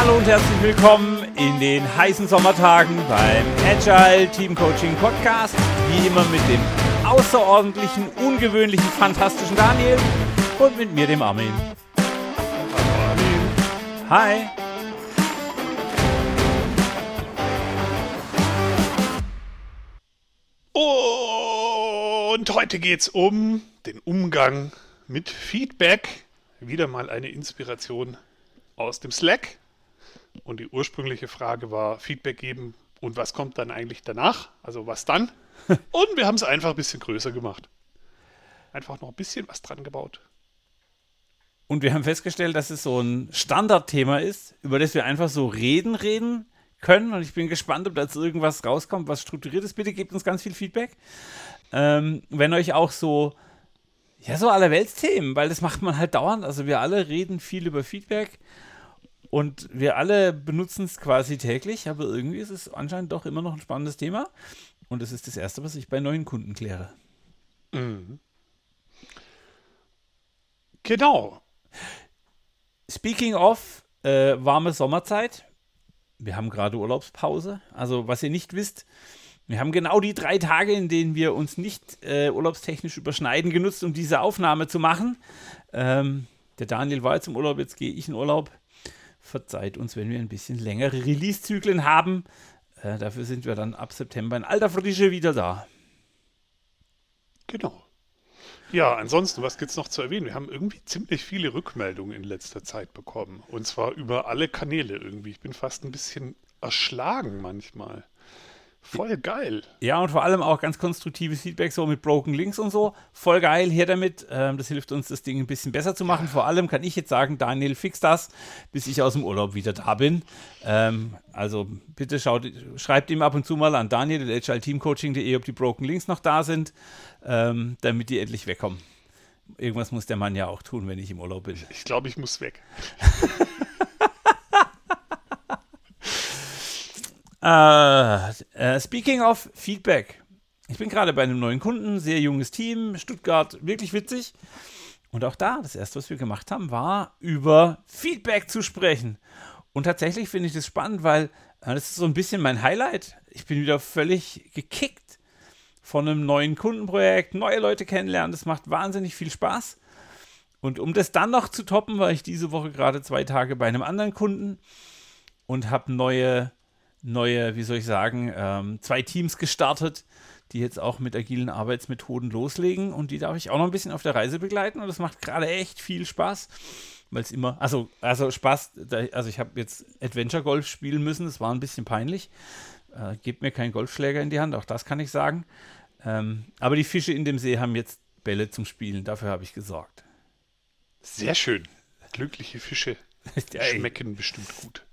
Hallo und herzlich willkommen in den heißen Sommertagen beim Agile Team Coaching Podcast. Wie immer mit dem außerordentlichen, ungewöhnlichen, fantastischen Daniel und mit mir, dem Armin. Hallo Armin. Hi. Und heute geht es um den Umgang mit Feedback. Wieder mal eine Inspiration aus dem Slack. Und die ursprüngliche Frage war Feedback geben und was kommt dann eigentlich danach? Also was dann? Und wir haben es einfach ein bisschen größer gemacht. Einfach noch ein bisschen was dran gebaut. Und wir haben festgestellt, dass es so ein Standardthema ist, über das wir einfach so reden, reden können. Und ich bin gespannt, ob da jetzt irgendwas rauskommt, was strukturiert ist. Bitte gebt uns ganz viel Feedback. Ähm, wenn euch auch so, ja, so alle Weltsthemen, weil das macht man halt dauernd. Also wir alle reden viel über Feedback und wir alle benutzen es quasi täglich, aber irgendwie ist es anscheinend doch immer noch ein spannendes Thema. Und das ist das Erste, was ich bei neuen Kunden kläre. Mhm. Genau. Speaking of äh, warme Sommerzeit, wir haben gerade Urlaubspause. Also, was ihr nicht wisst, wir haben genau die drei Tage, in denen wir uns nicht äh, urlaubstechnisch überschneiden, genutzt, um diese Aufnahme zu machen. Ähm, der Daniel war jetzt im Urlaub, jetzt gehe ich in Urlaub. Verzeiht uns, wenn wir ein bisschen längere Release-Zyklen haben. Äh, dafür sind wir dann ab September in alter Frische wieder da. Genau. Ja, ansonsten, was gibt es noch zu erwähnen? Wir haben irgendwie ziemlich viele Rückmeldungen in letzter Zeit bekommen. Und zwar über alle Kanäle irgendwie. Ich bin fast ein bisschen erschlagen manchmal. Voll geil. Ja, und vor allem auch ganz konstruktives Feedback, so mit Broken Links und so. Voll geil, hier damit. Ähm, das hilft uns, das Ding ein bisschen besser zu machen. Vor allem kann ich jetzt sagen, Daniel, fix das, bis ich aus dem Urlaub wieder da bin. Ähm, also bitte schaut, schreibt ihm ab und zu mal an daniel.agilteamcoaching.de, ob die Broken Links noch da sind, ähm, damit die endlich wegkommen. Irgendwas muss der Mann ja auch tun, wenn ich im Urlaub bin. Ich glaube, ich muss weg. Uh, uh, speaking of Feedback. Ich bin gerade bei einem neuen Kunden, sehr junges Team, Stuttgart, wirklich witzig. Und auch da, das erste, was wir gemacht haben, war über Feedback zu sprechen. Und tatsächlich finde ich das spannend, weil äh, das ist so ein bisschen mein Highlight. Ich bin wieder völlig gekickt von einem neuen Kundenprojekt, neue Leute kennenlernen. Das macht wahnsinnig viel Spaß. Und um das dann noch zu toppen, war ich diese Woche gerade zwei Tage bei einem anderen Kunden und habe neue neue, wie soll ich sagen, ähm, zwei Teams gestartet, die jetzt auch mit agilen Arbeitsmethoden loslegen und die darf ich auch noch ein bisschen auf der Reise begleiten und das macht gerade echt viel Spaß, weil es immer, also, also Spaß, also ich habe jetzt Adventure Golf spielen müssen, das war ein bisschen peinlich. Äh, gebt mir keinen Golfschläger in die Hand, auch das kann ich sagen. Ähm, aber die Fische in dem See haben jetzt Bälle zum Spielen, dafür habe ich gesorgt. Sehr schön. Glückliche Fische schmecken bestimmt gut.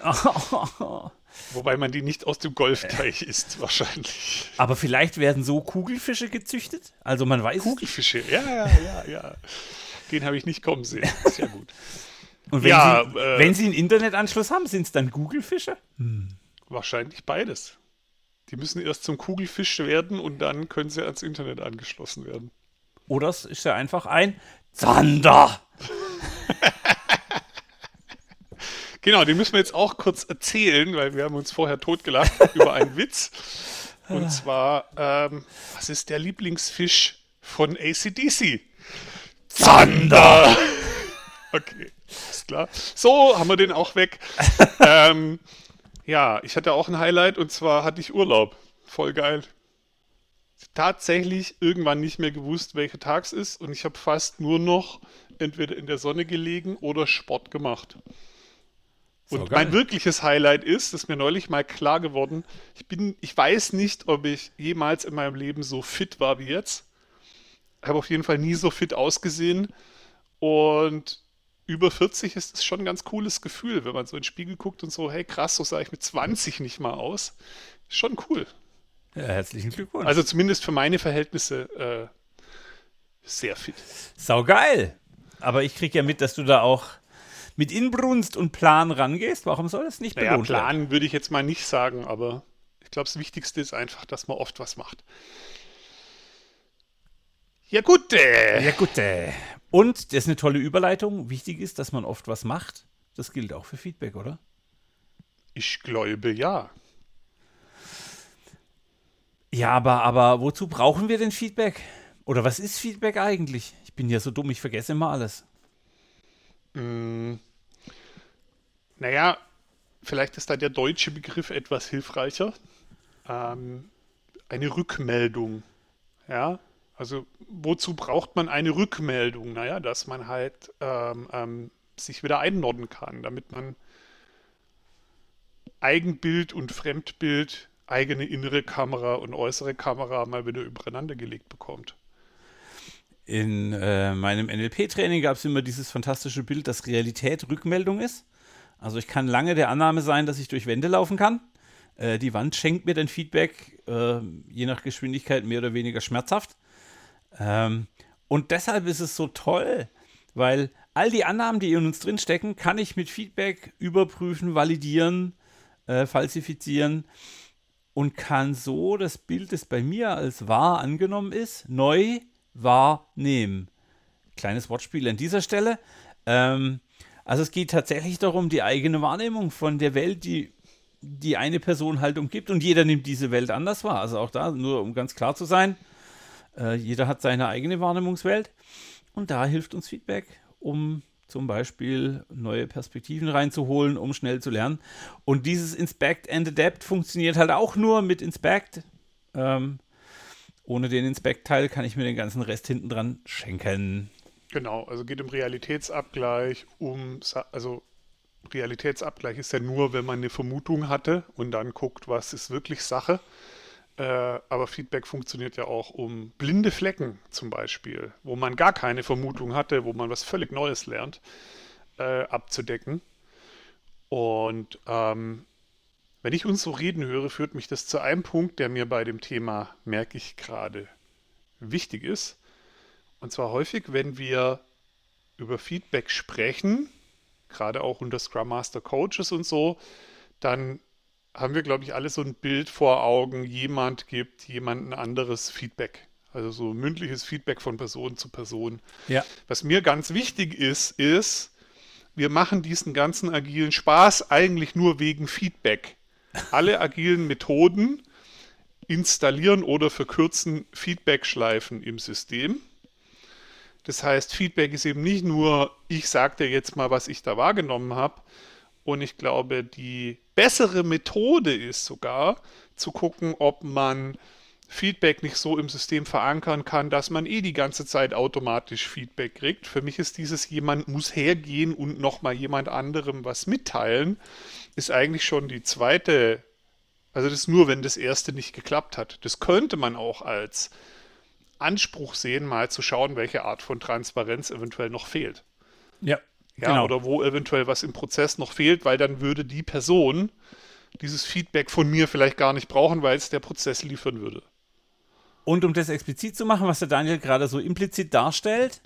Wobei man die nicht aus dem Golfteich isst, wahrscheinlich. Aber vielleicht werden so Kugelfische gezüchtet? Also man weiß. Kugelfische, ja, ja, ja, ja. Den habe ich nicht kommen sehen. Sehr gut. Und wenn, ja, Sie, äh, wenn Sie einen Internetanschluss haben, sind es dann Kugelfische? Hm. Wahrscheinlich beides. Die müssen erst zum Kugelfisch werden und dann können sie ans Internet angeschlossen werden. Oder es ist ja einfach ein Zander. Genau, den müssen wir jetzt auch kurz erzählen, weil wir haben uns vorher totgelacht über einen Witz. Und zwar, ähm, was ist der Lieblingsfisch von ACDC? Zander! Okay, ist klar. So, haben wir den auch weg. ähm, ja, ich hatte auch ein Highlight und zwar hatte ich Urlaub. Voll geil. Tatsächlich irgendwann nicht mehr gewusst, welcher Tag es ist und ich habe fast nur noch entweder in der Sonne gelegen oder Sport gemacht. Und mein wirkliches Highlight ist, das ist mir neulich mal klar geworden, ich bin, ich weiß nicht, ob ich jemals in meinem Leben so fit war wie jetzt. Ich habe auf jeden Fall nie so fit ausgesehen. Und über 40 ist es schon ein ganz cooles Gefühl, wenn man so in den Spiegel guckt und so, hey krass, so sah ich mit 20 nicht mal aus. Schon cool. Ja, herzlichen Glückwunsch. Also zumindest für meine Verhältnisse äh, sehr fit. Sau geil. Aber ich kriege ja mit, dass du da auch mit Inbrunst und Plan rangehst, warum soll das nicht naja, belohnt Plan werden? würde ich jetzt mal nicht sagen, aber ich glaube, das Wichtigste ist einfach, dass man oft was macht. Ja, gut. Äh. Ja, gut. Äh. Und das ist eine tolle Überleitung. Wichtig ist, dass man oft was macht. Das gilt auch für Feedback, oder? Ich glaube ja. Ja, aber, aber wozu brauchen wir denn Feedback? Oder was ist Feedback eigentlich? Ich bin ja so dumm, ich vergesse immer alles. Mm, naja, vielleicht ist da der deutsche Begriff etwas hilfreicher. Ähm, eine Rückmeldung. Ja, also wozu braucht man eine Rückmeldung? Naja, dass man halt ähm, ähm, sich wieder einnorden kann, damit man Eigenbild und Fremdbild, eigene innere Kamera und äußere Kamera mal wieder übereinander gelegt bekommt. In äh, meinem NLP-Training gab es immer dieses fantastische Bild, dass Realität Rückmeldung ist. Also ich kann lange der Annahme sein, dass ich durch Wände laufen kann. Äh, die Wand schenkt mir dann Feedback, äh, je nach Geschwindigkeit mehr oder weniger schmerzhaft. Ähm, und deshalb ist es so toll, weil all die Annahmen, die in uns drinstecken, kann ich mit Feedback überprüfen, validieren, äh, falsifizieren und kann so das Bild, das bei mir als wahr angenommen ist, neu wahrnehmen. Kleines Wortspiel an dieser Stelle. Ähm, also es geht tatsächlich darum, die eigene Wahrnehmung von der Welt, die die eine Person halt umgibt und jeder nimmt diese Welt anders wahr. Also auch da, nur um ganz klar zu sein, äh, jeder hat seine eigene Wahrnehmungswelt und da hilft uns Feedback, um zum Beispiel neue Perspektiven reinzuholen, um schnell zu lernen. Und dieses Inspect and Adapt funktioniert halt auch nur mit Inspect. Ähm, ohne den Inspect-Teil kann ich mir den ganzen Rest hinten dran schenken. Genau, also geht um Realitätsabgleich, um, also Realitätsabgleich ist ja nur, wenn man eine Vermutung hatte und dann guckt, was ist wirklich Sache. Äh, aber Feedback funktioniert ja auch um blinde Flecken zum Beispiel, wo man gar keine Vermutung hatte, wo man was völlig Neues lernt, äh, abzudecken. Und ähm, wenn ich uns so reden höre, führt mich das zu einem Punkt, der mir bei dem Thema, merke ich gerade, wichtig ist. Und zwar häufig, wenn wir über Feedback sprechen, gerade auch unter Scrum Master Coaches und so, dann haben wir, glaube ich, alle so ein Bild vor Augen, jemand gibt jemand ein anderes Feedback. Also so mündliches Feedback von Person zu Person. Ja. Was mir ganz wichtig ist, ist, wir machen diesen ganzen agilen Spaß eigentlich nur wegen Feedback alle agilen Methoden installieren oder verkürzen Feedback-Schleifen im System. Das heißt, Feedback ist eben nicht nur, ich sage dir jetzt mal, was ich da wahrgenommen habe. Und ich glaube, die bessere Methode ist sogar zu gucken, ob man Feedback nicht so im System verankern kann, dass man eh die ganze Zeit automatisch Feedback kriegt. Für mich ist dieses jemand muss hergehen und nochmal jemand anderem was mitteilen, ist eigentlich schon die zweite, also das ist nur, wenn das erste nicht geklappt hat. Das könnte man auch als Anspruch sehen, mal zu schauen, welche Art von Transparenz eventuell noch fehlt. Ja. Ja, genau. oder wo eventuell was im Prozess noch fehlt, weil dann würde die Person dieses Feedback von mir vielleicht gar nicht brauchen, weil es der Prozess liefern würde. Und um das explizit zu machen, was der Daniel gerade so implizit darstellt,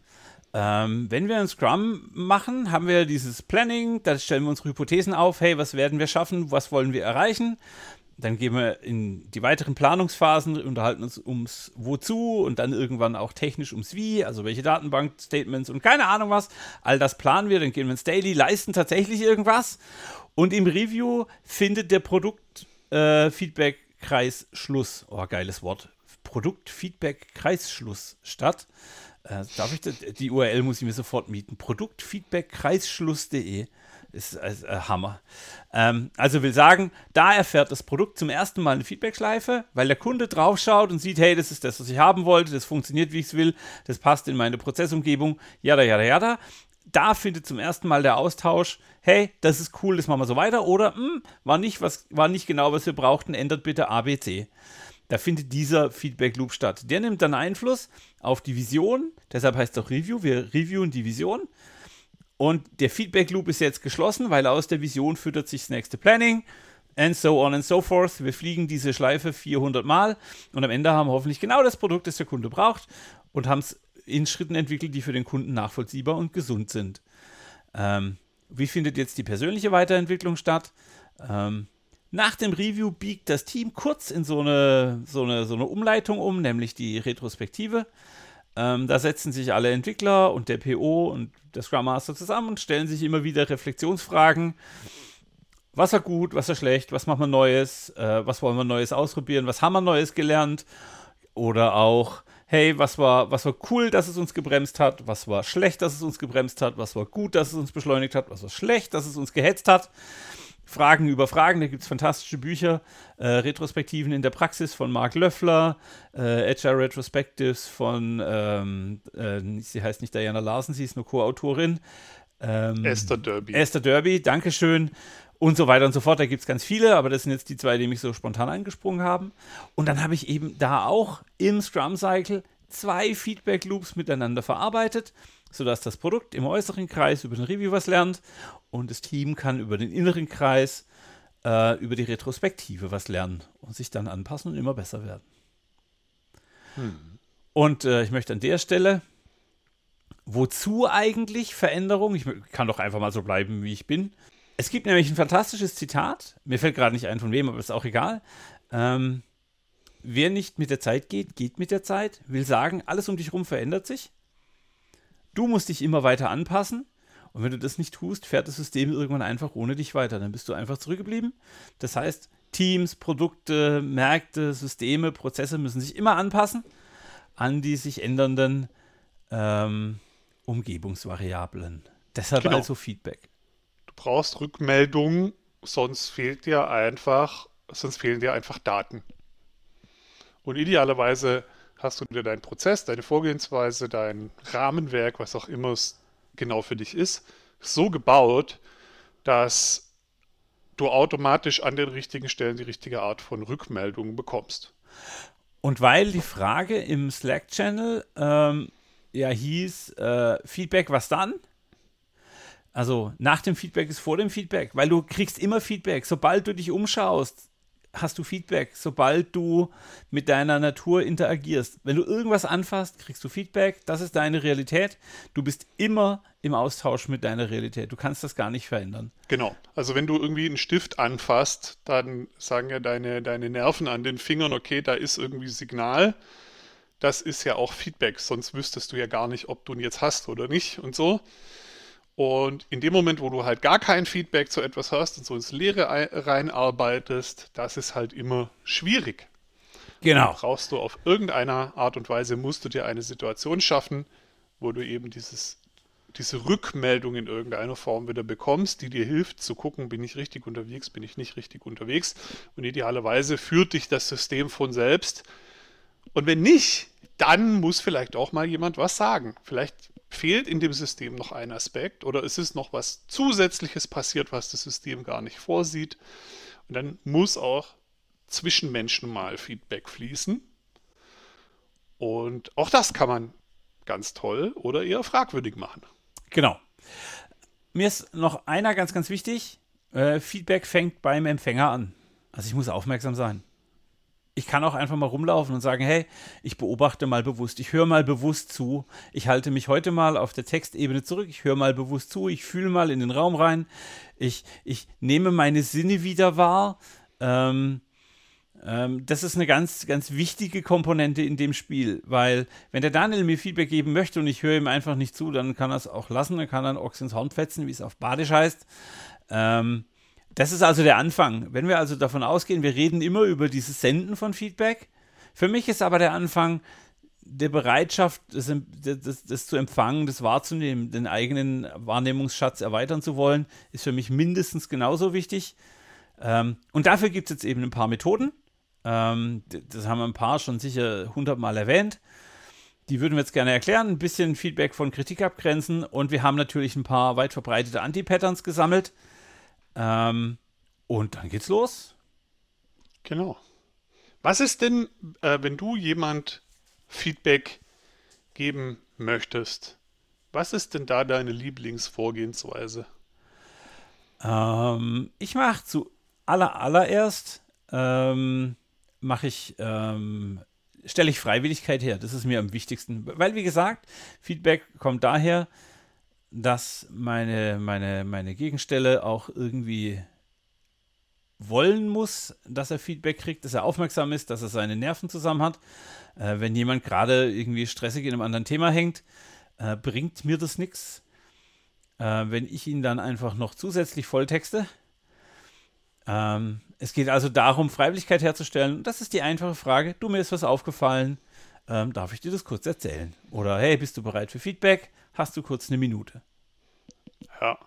ähm, wenn wir ein Scrum machen, haben wir dieses Planning, da stellen wir unsere Hypothesen auf, hey, was werden wir schaffen, was wollen wir erreichen? Dann gehen wir in die weiteren Planungsphasen, unterhalten uns ums Wozu und dann irgendwann auch technisch ums Wie, also welche Datenbank-Statements und keine Ahnung was. All das planen wir, dann gehen wir ins Daily, leisten tatsächlich irgendwas. Und im Review findet der Produkt-Feedback-Kreis äh. Oh, geiles Wort. Produktfeedback-Kreisschluss statt. Äh, darf ich das, die URL muss ich mir sofort mieten. Produktfeedback-kreisschluss.de ist äh, Hammer. Ähm, also will sagen, da erfährt das Produkt zum ersten Mal eine Feedback-Schleife, weil der Kunde draufschaut und sieht, hey, das ist das, was ich haben wollte, das funktioniert, wie ich es will, das passt in meine Prozessumgebung, jada, jada, jada. Da findet zum ersten Mal der Austausch, hey, das ist cool, das machen wir so weiter, oder hm, war, nicht was, war nicht genau, was wir brauchten, ändert bitte ABC. Da findet dieser Feedback Loop statt. Der nimmt dann Einfluss auf die Vision, deshalb heißt es auch Review. Wir reviewen die Vision. Und der Feedback Loop ist jetzt geschlossen, weil aus der Vision füttert sich das nächste Planning and so on and so forth. Wir fliegen diese Schleife 400 Mal und am Ende haben wir hoffentlich genau das Produkt, das der Kunde braucht und haben es in Schritten entwickelt, die für den Kunden nachvollziehbar und gesund sind. Ähm, wie findet jetzt die persönliche Weiterentwicklung statt? Ähm, nach dem Review biegt das Team kurz in so eine, so eine, so eine Umleitung um, nämlich die Retrospektive. Ähm, da setzen sich alle Entwickler und der PO und der Scrum Master zusammen und stellen sich immer wieder Reflexionsfragen. Was war gut, was war schlecht, was machen wir Neues, äh, was wollen wir Neues ausprobieren, was haben wir Neues gelernt oder auch, hey, was war, was war cool, dass es uns gebremst hat, was war schlecht, dass es uns gebremst hat, was war gut, dass es uns beschleunigt hat, was war schlecht, dass es uns gehetzt hat. Fragen über Fragen, da gibt es fantastische Bücher, äh, Retrospektiven in der Praxis von Mark Löffler, äh, Agile Retrospectives von, ähm, äh, sie heißt nicht Diana Larsen, sie ist nur Co-Autorin. Ähm, Esther Derby. Esther Derby, Dankeschön. Und so weiter und so fort. Da gibt es ganz viele, aber das sind jetzt die zwei, die mich so spontan angesprungen haben. Und dann habe ich eben da auch im Scrum Cycle zwei Feedback Loops miteinander verarbeitet sodass das Produkt im äußeren Kreis über den Review was lernt und das Team kann über den inneren Kreis, äh, über die Retrospektive was lernen und sich dann anpassen und immer besser werden. Hm. Und äh, ich möchte an der Stelle, wozu eigentlich Veränderung? Ich kann doch einfach mal so bleiben, wie ich bin. Es gibt nämlich ein fantastisches Zitat, mir fällt gerade nicht ein von wem, aber ist auch egal. Ähm, wer nicht mit der Zeit geht, geht mit der Zeit, will sagen, alles um dich herum verändert sich. Du musst dich immer weiter anpassen. Und wenn du das nicht tust, fährt das System irgendwann einfach ohne dich weiter. Dann bist du einfach zurückgeblieben. Das heißt, Teams, Produkte, Märkte, Systeme, Prozesse müssen sich immer anpassen an die sich ändernden ähm, Umgebungsvariablen. Deshalb genau. also Feedback. Du brauchst Rückmeldungen, sonst fehlt dir einfach, sonst fehlen dir einfach Daten. Und idealerweise hast du dir deinen Prozess, deine Vorgehensweise, dein Rahmenwerk, was auch immer es genau für dich ist, so gebaut, dass du automatisch an den richtigen Stellen die richtige Art von Rückmeldung bekommst. Und weil die Frage im Slack-Channel ähm, ja hieß, äh, Feedback, was dann? Also nach dem Feedback ist vor dem Feedback, weil du kriegst immer Feedback. Sobald du dich umschaust, hast du Feedback, sobald du mit deiner Natur interagierst. Wenn du irgendwas anfasst, kriegst du Feedback. Das ist deine Realität. Du bist immer im Austausch mit deiner Realität. Du kannst das gar nicht verändern. Genau. Also wenn du irgendwie einen Stift anfasst, dann sagen ja deine, deine Nerven an den Fingern, okay, da ist irgendwie Signal. Das ist ja auch Feedback, sonst wüsstest du ja gar nicht, ob du ihn jetzt hast oder nicht und so. Und in dem Moment, wo du halt gar kein Feedback zu etwas hast und so ins Leere reinarbeitest, das ist halt immer schwierig. Genau. Dann brauchst du auf irgendeiner Art und Weise, musst du dir eine Situation schaffen, wo du eben dieses, diese Rückmeldung in irgendeiner Form wieder bekommst, die dir hilft zu gucken, bin ich richtig unterwegs, bin ich nicht richtig unterwegs. Und idealerweise führt dich das System von selbst. Und wenn nicht, dann muss vielleicht auch mal jemand was sagen. Vielleicht fehlt in dem System noch ein Aspekt oder ist es noch was Zusätzliches passiert, was das System gar nicht vorsieht. Und dann muss auch zwischen Menschen mal Feedback fließen. Und auch das kann man ganz toll oder eher fragwürdig machen. Genau. Mir ist noch einer ganz, ganz wichtig. Äh, Feedback fängt beim Empfänger an. Also ich muss aufmerksam sein ich kann auch einfach mal rumlaufen und sagen, hey, ich beobachte mal bewusst, ich höre mal bewusst zu, ich halte mich heute mal auf der Textebene zurück, ich höre mal bewusst zu, ich fühle mal in den Raum rein, ich, ich nehme meine Sinne wieder wahr. Ähm, ähm, das ist eine ganz, ganz wichtige Komponente in dem Spiel, weil wenn der Daniel mir Feedback geben möchte und ich höre ihm einfach nicht zu, dann kann er es auch lassen, dann kann er einen Ochs ins Horn fetzen, wie es auf Badisch heißt. Ähm, das ist also der Anfang. Wenn wir also davon ausgehen, wir reden immer über dieses Senden von Feedback. Für mich ist aber der Anfang der Bereitschaft, das, das, das, zu empfangen, das wahrzunehmen, den eigenen Wahrnehmungsschatz erweitern zu wollen, ist für mich mindestens genauso wichtig. Ähm, und dafür gibt es jetzt eben ein paar Methoden. Ähm, das haben wir ein paar schon sicher hundertmal erwähnt. Die würden wir jetzt gerne erklären, ein bisschen Feedback von Kritik abgrenzen und wir haben natürlich ein paar weit verbreitete Anti-Patterns gesammelt. Ähm, und dann geht's los. Genau. Was ist denn, äh, wenn du jemand Feedback geben möchtest? Was ist denn da deine Lieblingsvorgehensweise? Ähm, ich mache zu aller, allererst ähm, mache ich ähm, stelle ich Freiwilligkeit her. Das ist mir am wichtigsten, weil wie gesagt Feedback kommt daher, dass meine, meine, meine Gegenstelle auch irgendwie wollen muss, dass er Feedback kriegt, dass er aufmerksam ist, dass er seine Nerven zusammen hat. Äh, wenn jemand gerade irgendwie stressig in einem anderen Thema hängt, äh, bringt mir das nichts. Äh, wenn ich ihn dann einfach noch zusätzlich volltexte. Ähm, es geht also darum, Freiwilligkeit herzustellen. Das ist die einfache Frage. Du, mir ist was aufgefallen. Ähm, darf ich dir das kurz erzählen? Oder hey, bist du bereit für Feedback? Hast du kurz eine Minute? Ja.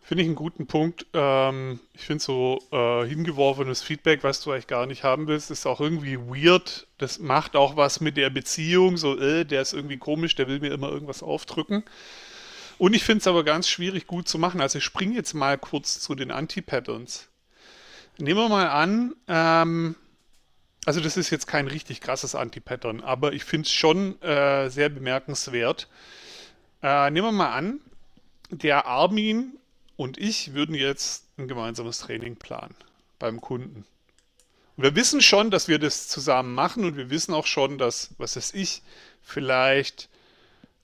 Finde ich einen guten Punkt. Ähm, ich finde so äh, hingeworfenes Feedback, was du eigentlich gar nicht haben willst, ist auch irgendwie weird. Das macht auch was mit der Beziehung. So, äh, der ist irgendwie komisch, der will mir immer irgendwas aufdrücken. Und ich finde es aber ganz schwierig gut zu machen. Also ich springe jetzt mal kurz zu den Anti-Patterns. Nehmen wir mal an, ähm, also das ist jetzt kein richtig krasses Anti-Pattern, aber ich finde es schon äh, sehr bemerkenswert. Äh, nehmen wir mal an, der Armin und ich würden jetzt ein gemeinsames Training planen beim Kunden. Und wir wissen schon, dass wir das zusammen machen und wir wissen auch schon, dass, was weiß ich, vielleicht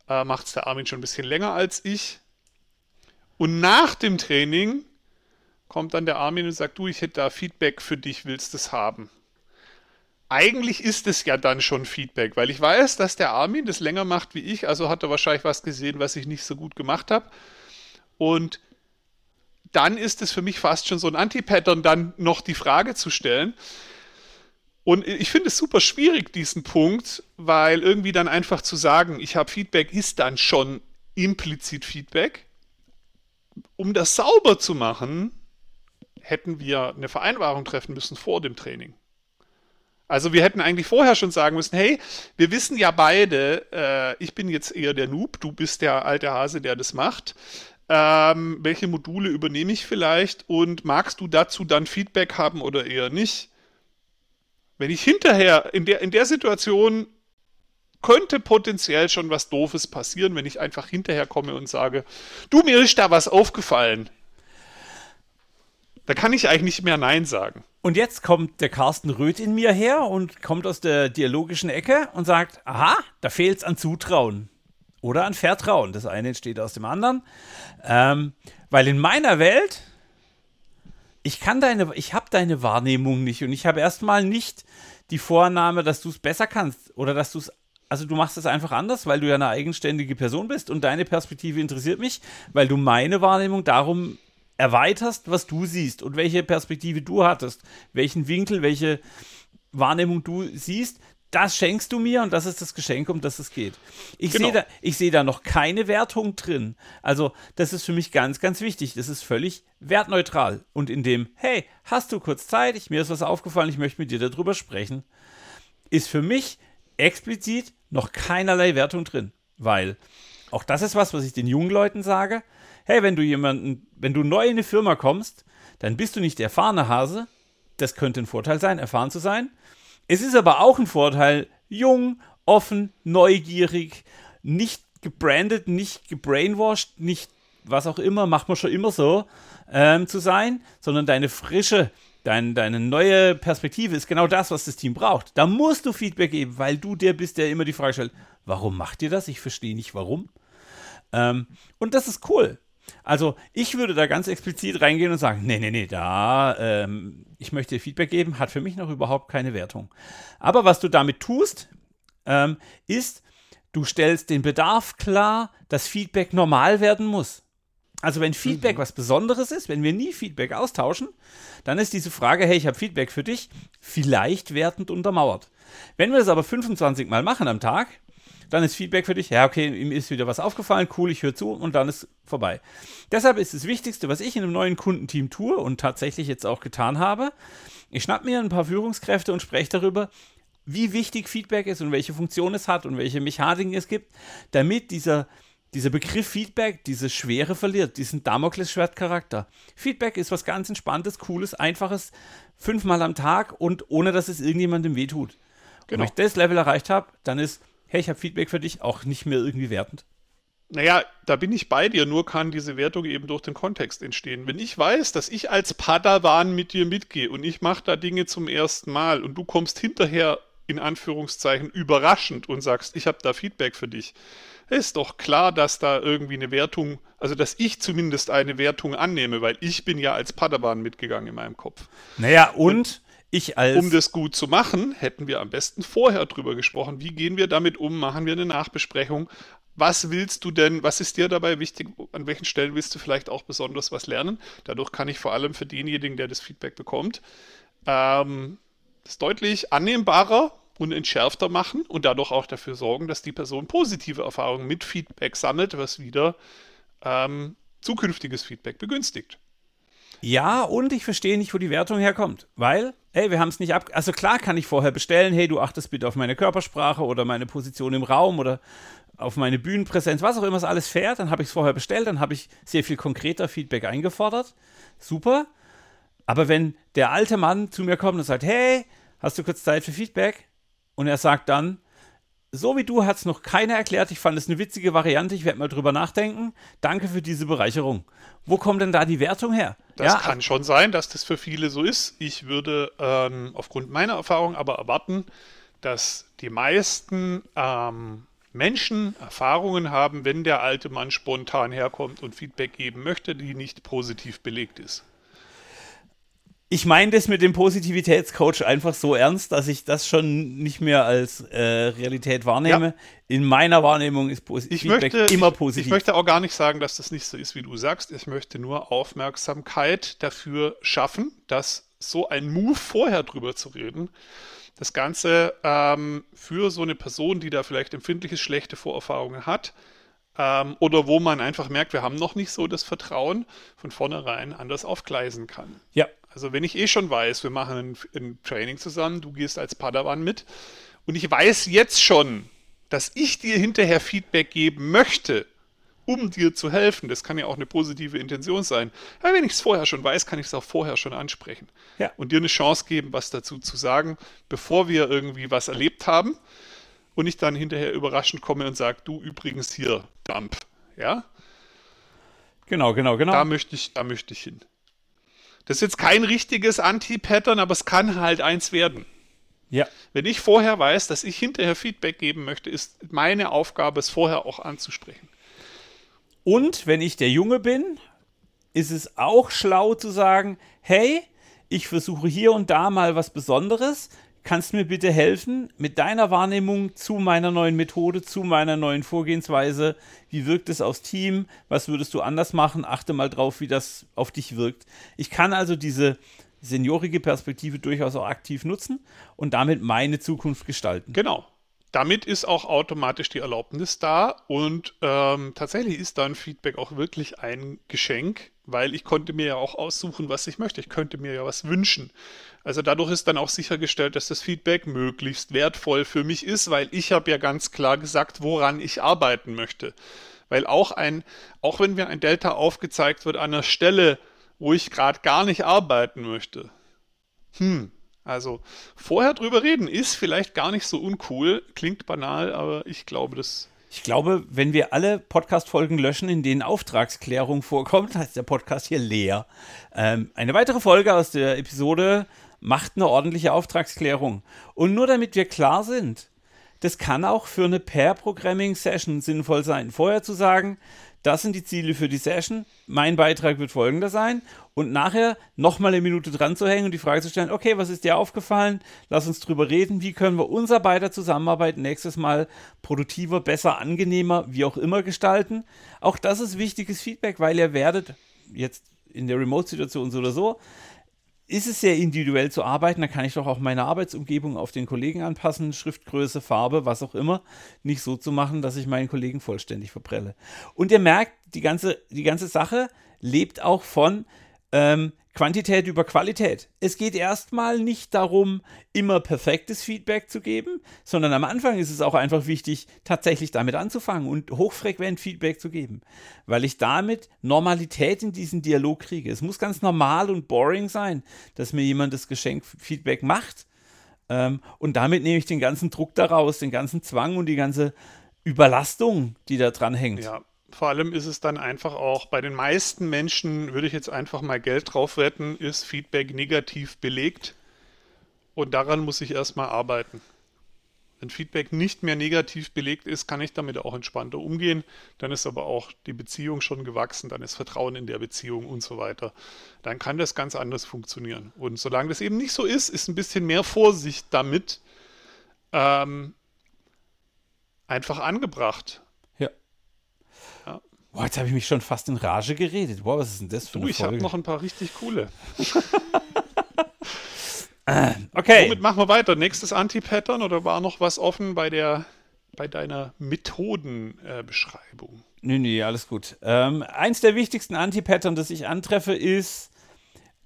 äh, macht es der Armin schon ein bisschen länger als ich. Und nach dem Training kommt dann der Armin und sagt, du, ich hätte da Feedback für dich, willst du es haben? Eigentlich ist es ja dann schon Feedback, weil ich weiß, dass der Armin das länger macht wie ich, also hat er wahrscheinlich was gesehen, was ich nicht so gut gemacht habe. Und dann ist es für mich fast schon so ein Anti-Pattern, dann noch die Frage zu stellen. Und ich finde es super schwierig, diesen Punkt, weil irgendwie dann einfach zu sagen, ich habe Feedback, ist dann schon implizit Feedback. Um das sauber zu machen, hätten wir eine Vereinbarung treffen müssen vor dem Training. Also wir hätten eigentlich vorher schon sagen müssen, hey, wir wissen ja beide, äh, ich bin jetzt eher der Noob, du bist der alte Hase, der das macht ähm, welche Module übernehme ich vielleicht und magst du dazu dann Feedback haben oder eher nicht? Wenn ich hinterher in der, in der Situation könnte potenziell schon was Doofes passieren, wenn ich einfach hinterher komme und sage, du, mir ist da was aufgefallen. Da kann ich eigentlich nicht mehr Nein sagen. Und jetzt kommt der Carsten Röth in mir her und kommt aus der dialogischen Ecke und sagt, aha, da fehlt es an Zutrauen oder an Vertrauen. Das eine entsteht aus dem anderen. Ähm, weil in meiner Welt, ich kann deine, ich habe deine Wahrnehmung nicht und ich habe erstmal nicht die Vorannahme, dass du es besser kannst oder dass du es also du machst es einfach anders, weil du ja eine eigenständige Person bist und deine Perspektive interessiert mich, weil du meine Wahrnehmung darum erweiterst, was du siehst und welche Perspektive du hattest, welchen Winkel, welche Wahrnehmung du siehst das schenkst du mir und das ist das Geschenk, um das es geht. Ich genau. sehe da, seh da noch keine Wertung drin. Also, das ist für mich ganz, ganz wichtig. Das ist völlig wertneutral. Und in dem, hey, hast du kurz Zeit? Ich, mir ist was aufgefallen, ich möchte mit dir darüber sprechen, ist für mich explizit noch keinerlei Wertung drin. Weil auch das ist was, was ich den jungen Leuten sage. Hey, wenn du jemanden, wenn du neu in eine Firma kommst, dann bist du nicht der erfahrene Hase. Das könnte ein Vorteil sein, erfahren zu sein. Es ist aber auch ein Vorteil, jung, offen, neugierig, nicht gebrandet, nicht gebrainwashed, nicht was auch immer, macht man schon immer so, ähm, zu sein, sondern deine frische, dein, deine neue Perspektive ist genau das, was das Team braucht. Da musst du Feedback geben, weil du der bist, der immer die Frage stellt, warum macht ihr das? Ich verstehe nicht warum. Ähm, und das ist cool. Also ich würde da ganz explizit reingehen und sagen, nee, nee, nee, da, ähm, ich möchte dir Feedback geben, hat für mich noch überhaupt keine Wertung. Aber was du damit tust, ähm, ist, du stellst den Bedarf klar, dass Feedback normal werden muss. Also wenn Feedback mhm. was Besonderes ist, wenn wir nie Feedback austauschen, dann ist diese Frage, hey, ich habe Feedback für dich, vielleicht wertend untermauert. Wenn wir das aber 25 Mal machen am Tag, dann ist Feedback für dich, ja, okay, ihm ist wieder was aufgefallen, cool, ich höre zu und dann ist vorbei. Deshalb ist das Wichtigste, was ich in einem neuen Kundenteam tue und tatsächlich jetzt auch getan habe, ich schnapp mir ein paar Führungskräfte und spreche darüber, wie wichtig Feedback ist und welche Funktion es hat und welche Mechaniken es gibt, damit dieser, dieser Begriff Feedback diese Schwere verliert, diesen Damoklesschwertcharakter. Feedback ist was ganz Entspanntes, Cooles, Einfaches, fünfmal am Tag und ohne dass es irgendjemandem wehtut. Genau. Wenn ich das Level erreicht habe, dann ist hey, ich habe Feedback für dich, auch nicht mehr irgendwie wertend? Naja, da bin ich bei dir, nur kann diese Wertung eben durch den Kontext entstehen. Wenn ich weiß, dass ich als Padawan mit dir mitgehe und ich mache da Dinge zum ersten Mal und du kommst hinterher in Anführungszeichen überraschend und sagst, ich habe da Feedback für dich, ist doch klar, dass da irgendwie eine Wertung, also dass ich zumindest eine Wertung annehme, weil ich bin ja als Padawan mitgegangen in meinem Kopf. Naja, und, und ich als. Um das gut zu machen, hätten wir am besten vorher drüber gesprochen. Wie gehen wir damit um? Machen wir eine Nachbesprechung? Was willst du denn, was ist dir dabei wichtig? An welchen Stellen willst du vielleicht auch besonders was lernen? Dadurch kann ich vor allem für denjenigen, der das Feedback bekommt, ähm, das deutlich annehmbarer und entschärfter machen und dadurch auch dafür sorgen, dass die Person positive Erfahrungen mit Feedback sammelt, was wieder ähm, zukünftiges Feedback begünstigt. Ja, und ich verstehe nicht, wo die Wertung herkommt, weil, hey, wir haben es nicht ab. Also klar kann ich vorher bestellen, hey, du achtest bitte auf meine Körpersprache oder meine Position im Raum oder auf meine Bühnenpräsenz, was auch immer es alles fährt. Dann habe ich es vorher bestellt, dann habe ich sehr viel konkreter Feedback eingefordert. Super. Aber wenn der alte Mann zu mir kommt und sagt, hey, hast du kurz Zeit für Feedback? Und er sagt dann, so wie du hat es noch keiner erklärt. Ich fand es eine witzige Variante. Ich werde mal drüber nachdenken. Danke für diese Bereicherung. Wo kommt denn da die Wertung her? Das ja, kann schon sein, dass das für viele so ist. Ich würde ähm, aufgrund meiner Erfahrung aber erwarten, dass die meisten ähm, Menschen Erfahrungen haben, wenn der alte Mann spontan herkommt und Feedback geben möchte, die nicht positiv belegt ist ich meine das mit dem Positivitätscoach einfach so ernst, dass ich das schon nicht mehr als äh, Realität wahrnehme. Ja. In meiner Wahrnehmung ist Pos ich Feedback möchte, immer positiv. Ich, ich, möchte auch gar nicht sagen, dass das nicht so ist, wie du sagst. Ich möchte nur Aufmerksamkeit dafür schaffen, dass so ein Move vorher drüber zu reden, das Ganze ähm, für so eine Person, die da vielleicht empfindliche, schlechte Vorerfahrungen hat, ähm, oder wo man einfach merkt, wir haben noch nicht so das Vertrauen, von vornherein anders aufgleisen kann. Ja, also wenn ich eh schon weiß, wir machen ein, ein Training zusammen, du gehst als Padawan mit und ich weiß jetzt schon, dass ich dir hinterher Feedback geben möchte, um dir zu helfen. Das kann ja auch eine positive Intention sein. Aber wenn ich es vorher schon weiß, kann ich es auch vorher schon ansprechen. Ja. Und dir eine Chance geben, was dazu zu sagen, bevor wir irgendwie was erlebt haben und ich dann hinterher überraschend komme und sage, du übrigens hier, Dump. Ja? Genau, genau, genau. Da möchte ich, da möchte ich hin. Das ist jetzt kein richtiges Anti-Pattern, aber es kann halt eins werden. Ja. Wenn ich vorher weiß, dass ich hinterher Feedback geben möchte, ist meine Aufgabe, es vorher auch anzusprechen. Und wenn ich der Junge bin, ist es auch schlau zu sagen, hey, ich versuche hier und da mal was Besonderes kannst du mir bitte helfen mit deiner Wahrnehmung zu meiner neuen Methode, zu meiner neuen Vorgehensweise? Wie wirkt es aufs Team? Was würdest du anders machen? Achte mal drauf, wie das auf dich wirkt. Ich kann also diese seniorige Perspektive durchaus auch aktiv nutzen und damit meine Zukunft gestalten. Genau. Damit ist auch automatisch die Erlaubnis da und ähm, tatsächlich ist dann Feedback auch wirklich ein Geschenk, weil ich konnte mir ja auch aussuchen, was ich möchte. Ich könnte mir ja was wünschen. Also dadurch ist dann auch sichergestellt, dass das Feedback möglichst wertvoll für mich ist, weil ich habe ja ganz klar gesagt, woran ich arbeiten möchte. Weil auch ein, auch wenn mir ein Delta aufgezeigt wird an einer Stelle, wo ich gerade gar nicht arbeiten möchte. Hm, also vorher drüber reden ist vielleicht gar nicht so uncool, klingt banal, aber ich glaube, das ich glaube, wenn wir alle Podcast-Folgen löschen, in denen Auftragsklärung vorkommt, heißt der Podcast hier leer. Ähm, eine weitere Folge aus der Episode macht eine ordentliche Auftragsklärung. Und nur damit wir klar sind, das kann auch für eine Pair-Programming-Session sinnvoll sein. Vorher zu sagen, das sind die Ziele für die Session, mein Beitrag wird folgender sein und nachher nochmal eine Minute dran zu hängen und die Frage zu stellen, okay, was ist dir aufgefallen? Lass uns drüber reden, wie können wir unser beider Zusammenarbeit nächstes Mal produktiver, besser, angenehmer, wie auch immer gestalten. Auch das ist wichtiges Feedback, weil ihr werdet jetzt in der Remote-Situation so oder so ist es sehr individuell zu arbeiten. Da kann ich doch auch meine Arbeitsumgebung auf den Kollegen anpassen, Schriftgröße, Farbe, was auch immer. Nicht so zu machen, dass ich meinen Kollegen vollständig verprelle. Und ihr merkt, die ganze, die ganze Sache lebt auch von, ähm, Quantität über Qualität. Es geht erstmal nicht darum, immer perfektes Feedback zu geben, sondern am Anfang ist es auch einfach wichtig, tatsächlich damit anzufangen und hochfrequent Feedback zu geben, weil ich damit Normalität in diesen Dialog kriege. Es muss ganz normal und boring sein, dass mir jemand das Geschenk Feedback macht. Ähm, und damit nehme ich den ganzen Druck daraus, den ganzen Zwang und die ganze Überlastung, die da dran hängt. Ja, vor allem ist es dann einfach auch bei den meisten Menschen, würde ich jetzt einfach mal Geld drauf wetten, ist Feedback negativ belegt. Und daran muss ich erstmal arbeiten. Wenn Feedback nicht mehr negativ belegt ist, kann ich damit auch entspannter umgehen. Dann ist aber auch die Beziehung schon gewachsen, dann ist Vertrauen in der Beziehung und so weiter. Dann kann das ganz anders funktionieren. Und solange das eben nicht so ist, ist ein bisschen mehr Vorsicht damit ähm, einfach angebracht. Boah, jetzt habe ich mich schon fast in Rage geredet. Boah, was ist denn das für du, eine ich habe noch ein paar richtig coole. Okay. Womit machen wir weiter? Nächstes Anti-Pattern oder war noch was offen bei der bei deiner Methodenbeschreibung? Äh, nee, nee, alles gut. Ähm, eins der wichtigsten Anti-Pattern, das ich antreffe, ist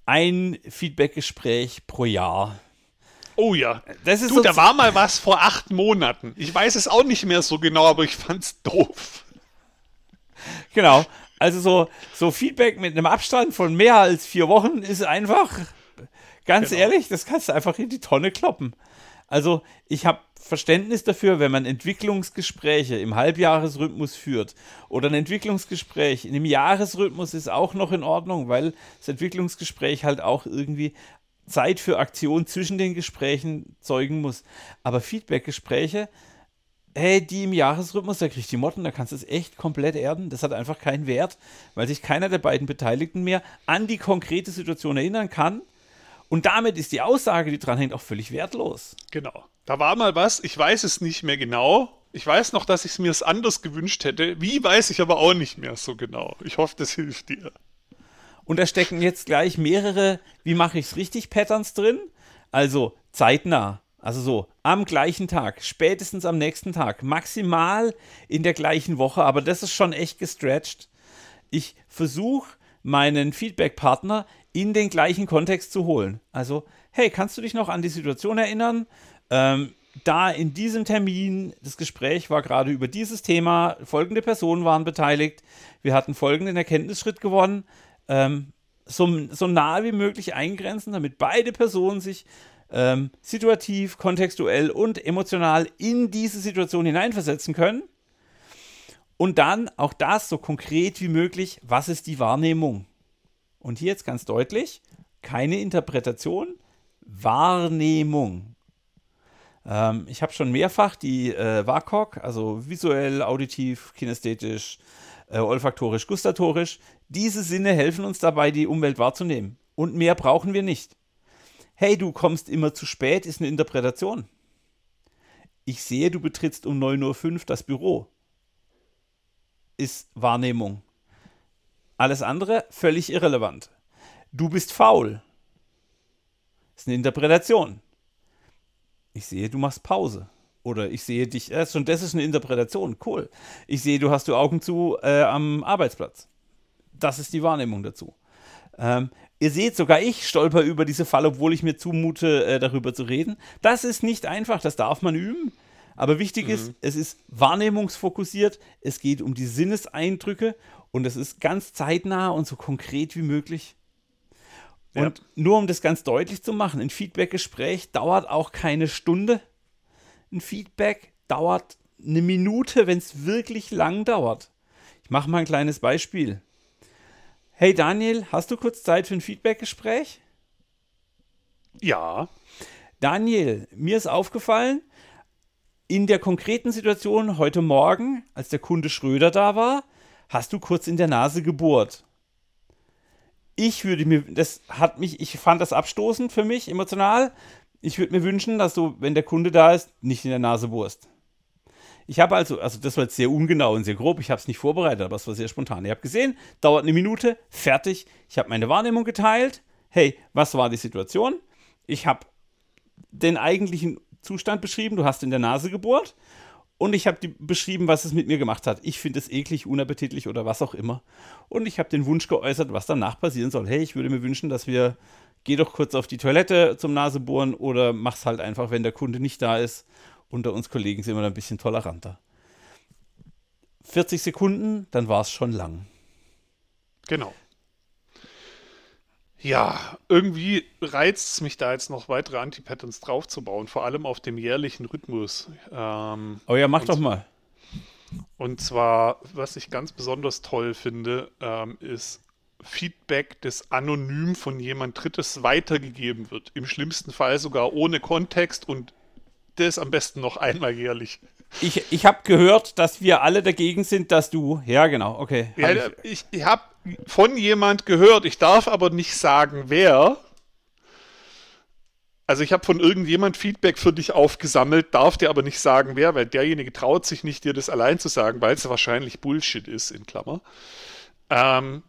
ein Feedback-Gespräch pro Jahr. Oh ja. Das ist du, da war mal was vor acht Monaten. Ich weiß es auch nicht mehr so genau, aber ich fand's doof. Genau. Also so, so Feedback mit einem Abstand von mehr als vier Wochen ist einfach Ganz genau. ehrlich, das kannst du einfach in die Tonne kloppen. Also, ich habe Verständnis dafür, wenn man Entwicklungsgespräche im Halbjahresrhythmus führt oder ein Entwicklungsgespräch in einem Jahresrhythmus ist auch noch in Ordnung, weil das Entwicklungsgespräch halt auch irgendwie Zeit für Aktion zwischen den Gesprächen zeugen muss. Aber Feedbackgespräche, hey, die im Jahresrhythmus, da kriegst du die Motten, da kannst du es echt komplett erden. Das hat einfach keinen Wert, weil sich keiner der beiden Beteiligten mehr an die konkrete Situation erinnern kann und damit ist die Aussage, die dran hängt, auch völlig wertlos. Genau. Da war mal was, ich weiß es nicht mehr genau. Ich weiß noch, dass ich es mir anders gewünscht hätte. Wie weiß ich aber auch nicht mehr so genau. Ich hoffe, das hilft dir. Und da stecken jetzt gleich mehrere, wie mache ich es richtig, Patterns drin. Also zeitnah. Also so am gleichen Tag, spätestens am nächsten Tag, maximal in der gleichen Woche, aber das ist schon echt gestretched. Ich versuche meinen Feedback-Partner in den gleichen Kontext zu holen. Also, hey, kannst du dich noch an die Situation erinnern? Ähm, da in diesem Termin, das Gespräch war gerade über dieses Thema, folgende Personen waren beteiligt, wir hatten folgenden Erkenntnisschritt gewonnen, ähm, so, so nah wie möglich eingrenzen, damit beide Personen sich ähm, situativ, kontextuell und emotional in diese Situation hineinversetzen können. Und dann auch das so konkret wie möglich, was ist die Wahrnehmung? Und hier jetzt ganz deutlich, keine Interpretation, Wahrnehmung. Ähm, ich habe schon mehrfach die äh, WAKOK, also visuell, auditiv, kinästhetisch, äh, olfaktorisch, gustatorisch, diese Sinne helfen uns dabei, die Umwelt wahrzunehmen. Und mehr brauchen wir nicht. Hey, du kommst immer zu spät, ist eine Interpretation. Ich sehe, du betrittst um 9.05 Uhr das Büro. Ist Wahrnehmung. Alles andere völlig irrelevant. Du bist faul. Ist eine Interpretation. Ich sehe, du machst Pause. Oder ich sehe dich, äh, schon das ist eine Interpretation, cool. Ich sehe, du hast du Augen zu äh, am Arbeitsplatz. Das ist die Wahrnehmung dazu. Ähm, ihr seht, sogar ich stolper über diese Fall, obwohl ich mir zumute, äh, darüber zu reden. Das ist nicht einfach, das darf man üben. Aber wichtig mhm. ist, es ist wahrnehmungsfokussiert, es geht um die Sinneseindrücke und es ist ganz zeitnah und so konkret wie möglich. Und ja. nur um das ganz deutlich zu machen, ein Feedback-Gespräch dauert auch keine Stunde. Ein Feedback dauert eine Minute, wenn es wirklich lang dauert. Ich mache mal ein kleines Beispiel. Hey Daniel, hast du kurz Zeit für ein Feedback-Gespräch? Ja. Daniel, mir ist aufgefallen, in der konkreten Situation heute Morgen, als der Kunde Schröder da war, hast du kurz in der Nase gebohrt. Ich würde mir, das hat mich, ich fand das abstoßend für mich, emotional. Ich würde mir wünschen, dass du, wenn der Kunde da ist, nicht in der Nase bohrst. Ich habe also, also das war jetzt sehr ungenau und sehr grob, ich habe es nicht vorbereitet, aber es war sehr spontan. Ihr habt gesehen, dauert eine Minute, fertig. Ich habe meine Wahrnehmung geteilt. Hey, was war die Situation? Ich habe den eigentlichen Zustand beschrieben, du hast in der Nase gebohrt und ich habe beschrieben, was es mit mir gemacht hat. Ich finde es eklig, unappetitlich oder was auch immer. Und ich habe den Wunsch geäußert, was danach passieren soll. Hey, ich würde mir wünschen, dass wir, geh doch kurz auf die Toilette zum Nasebohren oder mach's halt einfach, wenn der Kunde nicht da ist. Unter uns Kollegen sind wir da ein bisschen toleranter. 40 Sekunden, dann war es schon lang. Genau. Ja, irgendwie reizt es mich da jetzt noch weitere Anti-Patterns draufzubauen, vor allem auf dem jährlichen Rhythmus. Ähm, oh ja, mach doch mal. Und zwar, was ich ganz besonders toll finde, ähm, ist Feedback, das anonym von jemand Drittes weitergegeben wird. Im schlimmsten Fall sogar ohne Kontext und das am besten noch einmal jährlich. Ich, ich habe gehört, dass wir alle dagegen sind, dass du. Ja, genau, okay. Ja, ich ich habe von jemand gehört, ich darf aber nicht sagen, wer. Also ich habe von irgendjemand Feedback für dich aufgesammelt, darf dir aber nicht sagen, wer, weil derjenige traut sich nicht, dir das allein zu sagen, weil es wahrscheinlich Bullshit ist, in Klammer. Ähm,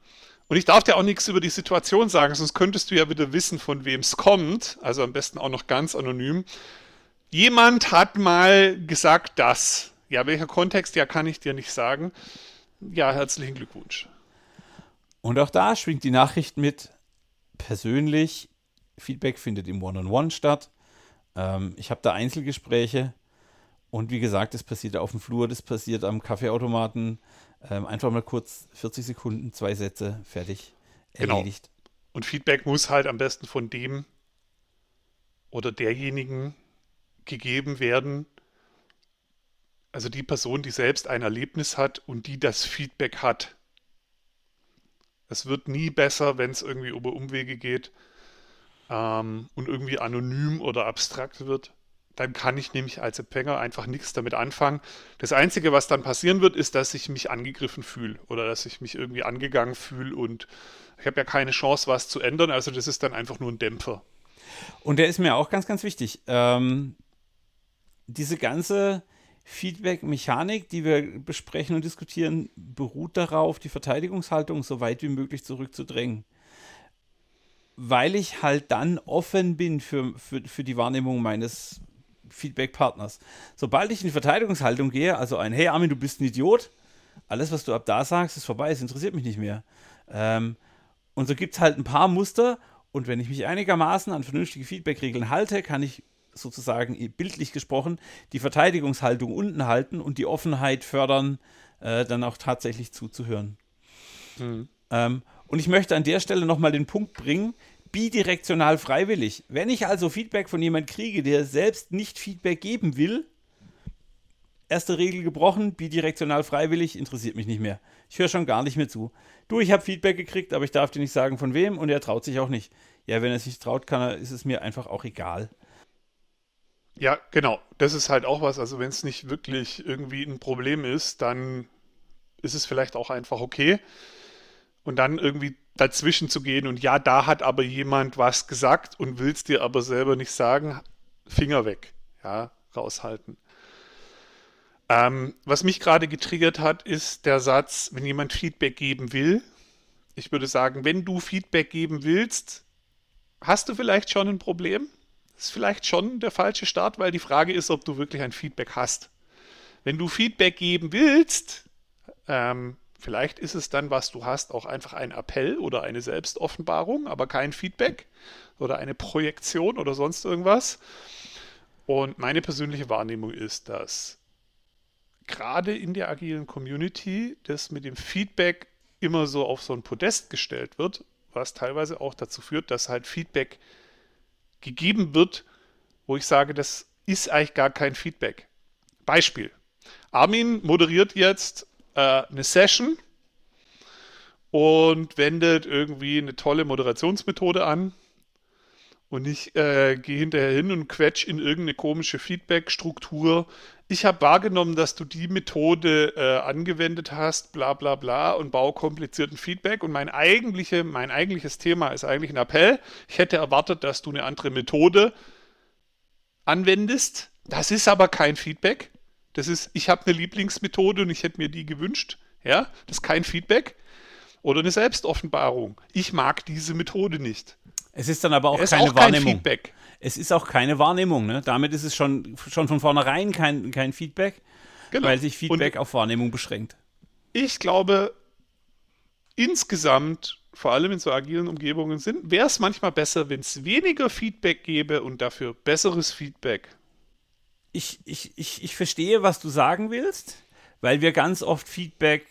und ich darf dir auch nichts über die Situation sagen, sonst könntest du ja wieder wissen, von wem es kommt. Also am besten auch noch ganz anonym. Jemand hat mal gesagt, dass. Ja, welcher Kontext, ja, kann ich dir nicht sagen. Ja, herzlichen Glückwunsch. Und auch da schwingt die Nachricht mit persönlich Feedback findet im One-on-One -on -One statt. Ähm, ich habe da Einzelgespräche und wie gesagt, das passiert auf dem Flur, das passiert am Kaffeeautomaten. Ähm, einfach mal kurz 40 Sekunden, zwei Sätze, fertig, genau. erledigt. Genau. Und Feedback muss halt am besten von dem oder derjenigen gegeben werden, also die Person, die selbst ein Erlebnis hat und die das Feedback hat. Es wird nie besser, wenn es irgendwie über Umwege geht ähm, und irgendwie anonym oder abstrakt wird, dann kann ich nämlich als Empfänger einfach nichts damit anfangen. Das Einzige, was dann passieren wird, ist, dass ich mich angegriffen fühle oder dass ich mich irgendwie angegangen fühle und ich habe ja keine Chance, was zu ändern. Also das ist dann einfach nur ein Dämpfer. Und der ist mir auch ganz, ganz wichtig. Ähm, diese ganze Feedback-Mechanik, die wir besprechen und diskutieren, beruht darauf, die Verteidigungshaltung so weit wie möglich zurückzudrängen weil ich halt dann offen bin für, für, für die Wahrnehmung meines Feedback-Partners. Sobald ich in die Verteidigungshaltung gehe, also ein, hey Armin, du bist ein Idiot, alles, was du ab da sagst, ist vorbei, es interessiert mich nicht mehr. Ähm, und so gibt es halt ein paar Muster und wenn ich mich einigermaßen an vernünftige Feedback-Regeln halte, kann ich sozusagen bildlich gesprochen die Verteidigungshaltung unten halten und die Offenheit fördern, äh, dann auch tatsächlich zuzuhören. Mhm. Ähm, und ich möchte an der Stelle nochmal den Punkt bringen, bidirektional freiwillig. Wenn ich also Feedback von jemand kriege, der selbst nicht Feedback geben will, erste Regel gebrochen, bidirektional freiwillig, interessiert mich nicht mehr. Ich höre schon gar nicht mehr zu. Du, ich habe Feedback gekriegt, aber ich darf dir nicht sagen, von wem und er traut sich auch nicht. Ja, wenn er sich traut, kann er, ist es mir einfach auch egal. Ja, genau. Das ist halt auch was. Also wenn es nicht wirklich irgendwie ein Problem ist, dann ist es vielleicht auch einfach okay und dann irgendwie dazwischen zu gehen und ja, da hat aber jemand was gesagt und will es dir aber selber nicht sagen, Finger weg, ja, raushalten. Ähm, was mich gerade getriggert hat, ist der Satz, wenn jemand Feedback geben will, ich würde sagen, wenn du Feedback geben willst, hast du vielleicht schon ein Problem. Ist vielleicht schon der falsche Start, weil die Frage ist, ob du wirklich ein Feedback hast. Wenn du Feedback geben willst, ähm, Vielleicht ist es dann, was du hast, auch einfach ein Appell oder eine Selbstoffenbarung, aber kein Feedback oder eine Projektion oder sonst irgendwas. Und meine persönliche Wahrnehmung ist, dass gerade in der agilen Community das mit dem Feedback immer so auf so ein Podest gestellt wird, was teilweise auch dazu führt, dass halt Feedback gegeben wird, wo ich sage, das ist eigentlich gar kein Feedback. Beispiel. Armin moderiert jetzt äh, eine Session und wendet irgendwie eine tolle Moderationsmethode an. Und ich äh, gehe hinterher hin und quetsch in irgendeine komische Feedback-Struktur. Ich habe wahrgenommen, dass du die Methode äh, angewendet hast, bla bla bla, und baue komplizierten Feedback. Und mein, eigentliche, mein eigentliches Thema ist eigentlich ein Appell. Ich hätte erwartet, dass du eine andere Methode anwendest. Das ist aber kein Feedback. Das ist, ich habe eine Lieblingsmethode und ich hätte mir die gewünscht. Ja, das ist kein Feedback. Oder eine Selbstoffenbarung. Ich mag diese Methode nicht. Es ist dann aber auch keine auch Wahrnehmung. Kein Feedback. Es ist auch keine Wahrnehmung. Ne? Damit ist es schon, schon von vornherein kein, kein Feedback, genau. weil sich Feedback und auf Wahrnehmung beschränkt. Ich glaube, insgesamt, vor allem in so agilen Umgebungen, wäre es manchmal besser, wenn es weniger Feedback gäbe und dafür besseres Feedback ich, ich, ich, ich verstehe, was du sagen willst, weil wir ganz oft Feedback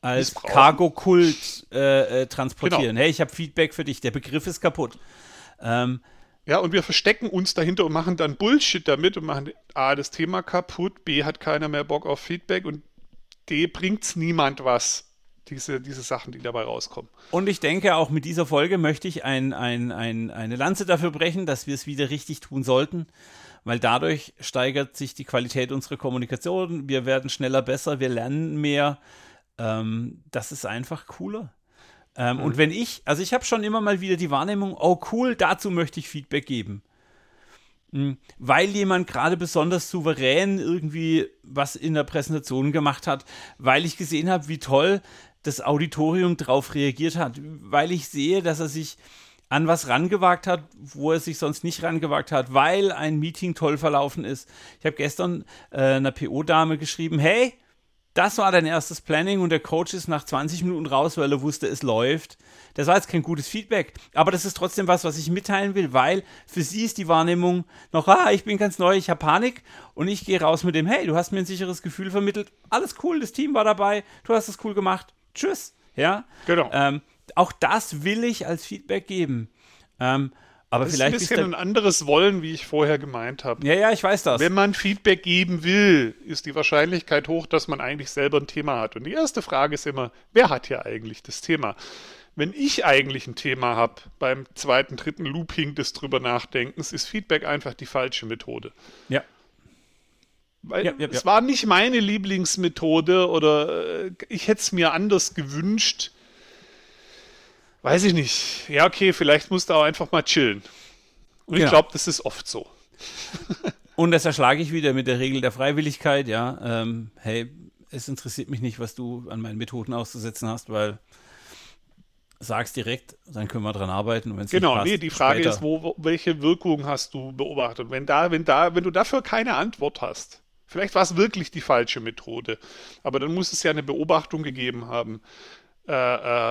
als Cargo-Kult äh, äh, transportieren. Genau. Hey, ich habe Feedback für dich, der Begriff ist kaputt. Ähm, ja, und wir verstecken uns dahinter und machen dann Bullshit damit und machen A, das Thema kaputt, B, hat keiner mehr Bock auf Feedback und D, bringt es niemand was diese, diese Sachen, die dabei rauskommen. Und ich denke, auch mit dieser Folge möchte ich ein, ein, ein, eine Lanze dafür brechen, dass wir es wieder richtig tun sollten. weil dadurch steigert sich die Qualität unserer Kommunikation. Wir werden schneller besser, wir lernen mehr. Ähm, das ist einfach cooler. Ähm, mhm. Und wenn ich, also ich habe schon immer mal wieder die Wahrnehmung, oh cool, dazu möchte ich Feedback geben. Mhm. Weil jemand gerade besonders souverän irgendwie was in der Präsentation gemacht hat, weil ich gesehen habe, wie toll das Auditorium darauf reagiert hat, weil ich sehe, dass er sich an was rangewagt hat, wo er sich sonst nicht rangewagt hat, weil ein Meeting toll verlaufen ist. Ich habe gestern äh, einer PO-Dame geschrieben, hey, das war dein erstes Planning und der Coach ist nach 20 Minuten raus, weil er wusste, es läuft. Das war jetzt kein gutes Feedback, aber das ist trotzdem was, was ich mitteilen will, weil für sie ist die Wahrnehmung noch, ah, ich bin ganz neu, ich habe Panik und ich gehe raus mit dem, hey, du hast mir ein sicheres Gefühl vermittelt, alles cool, das Team war dabei, du hast es cool gemacht, tschüss. Ja, genau. Ähm, auch das will ich als Feedback geben. Ähm, aber das vielleicht ist ein bisschen ein anderes Wollen, wie ich vorher gemeint habe. Ja, ja, ich weiß das. Wenn man Feedback geben will, ist die Wahrscheinlichkeit hoch, dass man eigentlich selber ein Thema hat. Und die erste Frage ist immer, wer hat hier eigentlich das Thema? Wenn ich eigentlich ein Thema habe beim zweiten, dritten Looping des drüber Nachdenkens, ist Feedback einfach die falsche Methode. Ja. Weil ja, ja, es war nicht meine Lieblingsmethode oder äh, ich hätte es mir anders gewünscht Weiß ich nicht. Ja, okay, vielleicht musst du auch einfach mal chillen. Und genau. ich glaube, das ist oft so. Und das erschlage ich wieder mit der Regel der Freiwilligkeit, ja. Ähm, hey, es interessiert mich nicht, was du an meinen Methoden auszusetzen hast, weil sag's direkt, dann können wir dran arbeiten. genau, passt, nee, die Frage später. ist, wo, welche Wirkung hast du beobachtet? Wenn da, wenn da, wenn du dafür keine Antwort hast, vielleicht war es wirklich die falsche Methode, aber dann muss es ja eine Beobachtung gegeben haben. Äh,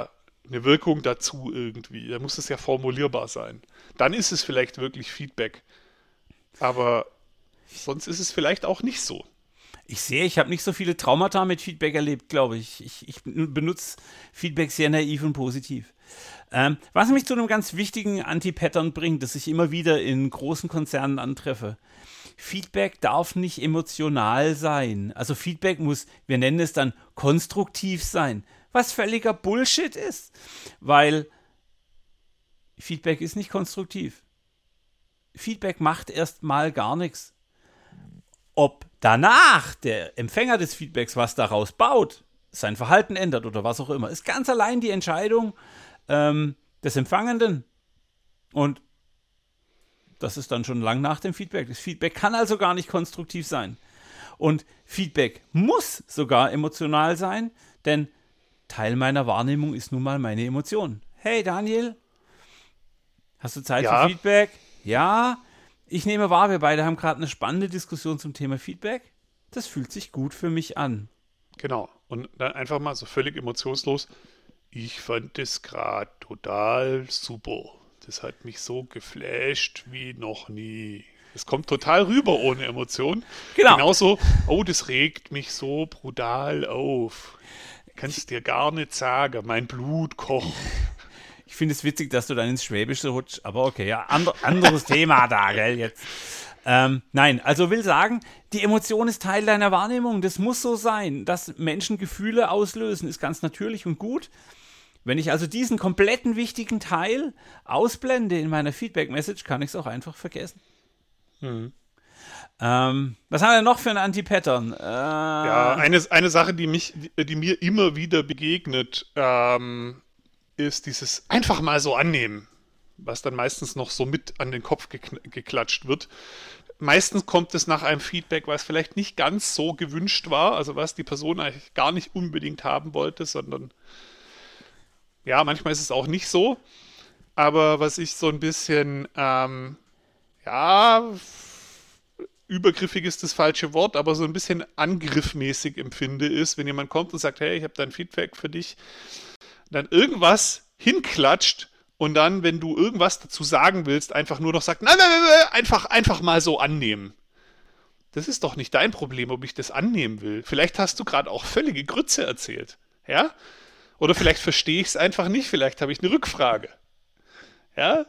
äh, eine Wirkung dazu irgendwie. Da muss es ja formulierbar sein. Dann ist es vielleicht wirklich Feedback. Aber sonst ist es vielleicht auch nicht so. Ich sehe, ich habe nicht so viele Traumata mit Feedback erlebt, glaube ich. ich. Ich benutze Feedback sehr naiv und positiv. Ähm, was mich zu einem ganz wichtigen Anti-Pattern bringt, das ich immer wieder in großen Konzernen antreffe. Feedback darf nicht emotional sein. Also Feedback muss, wir nennen es dann konstruktiv sein was völliger Bullshit ist, weil Feedback ist nicht konstruktiv. Feedback macht erstmal gar nichts. Ob danach der Empfänger des Feedbacks was daraus baut, sein Verhalten ändert oder was auch immer, ist ganz allein die Entscheidung ähm, des Empfangenden. Und das ist dann schon lang nach dem Feedback. Das Feedback kann also gar nicht konstruktiv sein. Und Feedback muss sogar emotional sein, denn Teil meiner Wahrnehmung ist nun mal meine Emotion. Hey Daniel, hast du Zeit ja. für Feedback? Ja. Ich nehme wahr, wir beide haben gerade eine spannende Diskussion zum Thema Feedback. Das fühlt sich gut für mich an. Genau. Und dann einfach mal so völlig emotionslos. Ich fand das gerade total super. Das hat mich so geflasht wie noch nie. Es kommt total rüber ohne Emotion. Genau. Genauso, oh, das regt mich so brutal auf kannst dir gar nicht sagen, mein Blut kocht. Ich finde es witzig, dass du dann ins Schwäbische rutschst, aber okay, ja, ander, anderes Thema da, gell, jetzt. Ähm, nein, also will sagen, die Emotion ist Teil deiner Wahrnehmung. Das muss so sein. Dass Menschen Gefühle auslösen, ist ganz natürlich und gut. Wenn ich also diesen kompletten wichtigen Teil ausblende in meiner Feedback-Message, kann ich es auch einfach vergessen. Mhm. Ähm, was haben wir noch für ein Anti-Pattern? Äh, ja, eine, eine Sache, die, mich, die, die mir immer wieder begegnet, ähm, ist dieses einfach mal so annehmen, was dann meistens noch so mit an den Kopf geklatscht wird. Meistens kommt es nach einem Feedback, was vielleicht nicht ganz so gewünscht war, also was die Person eigentlich gar nicht unbedingt haben wollte, sondern ja, manchmal ist es auch nicht so. Aber was ich so ein bisschen, ähm, ja, übergriffig ist das falsche Wort, aber so ein bisschen angriffmäßig empfinde, ist, wenn jemand kommt und sagt, hey, ich habe da ein Feedback für dich, dann irgendwas hinklatscht und dann, wenn du irgendwas dazu sagen willst, einfach nur noch sagt, nein, nein, nein, einfach, einfach mal so annehmen. Das ist doch nicht dein Problem, ob ich das annehmen will. Vielleicht hast du gerade auch völlige Grütze erzählt. Ja? Oder vielleicht verstehe ich es einfach nicht, vielleicht habe ich eine Rückfrage. Ja?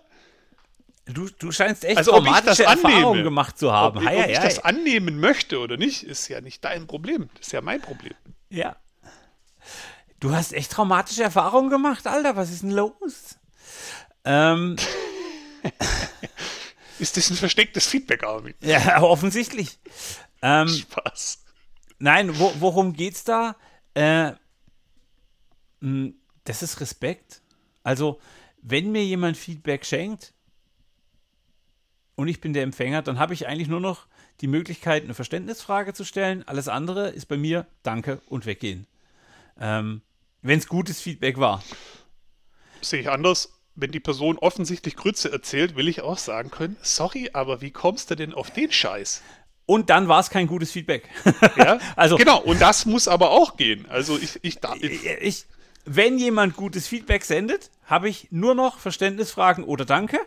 Du, du scheinst echt also, traumatische Erfahrungen gemacht zu haben. Ob, ob ich das annehmen möchte oder nicht, ist ja nicht dein Problem. Das ist ja mein Problem. Ja. Du hast echt traumatische Erfahrungen gemacht, Alter. Was ist denn los? Ähm. Ist das ein verstecktes Feedback, Armin? Ja, offensichtlich. Ähm, Spaß. Nein, wo, worum geht's da? Äh, hm, das ist Respekt. Also, wenn mir jemand Feedback schenkt und ich bin der Empfänger, dann habe ich eigentlich nur noch die Möglichkeit, eine Verständnisfrage zu stellen. Alles andere ist bei mir Danke und weggehen. Ähm, wenn es gutes Feedback war. Sehe ich anders. Wenn die Person offensichtlich Grütze erzählt, will ich auch sagen können, sorry, aber wie kommst du denn auf den Scheiß? Und dann war es kein gutes Feedback. Ja, also, genau, und das muss aber auch gehen. Also ich, ich, ich, ich wenn jemand gutes Feedback sendet, habe ich nur noch Verständnisfragen oder Danke.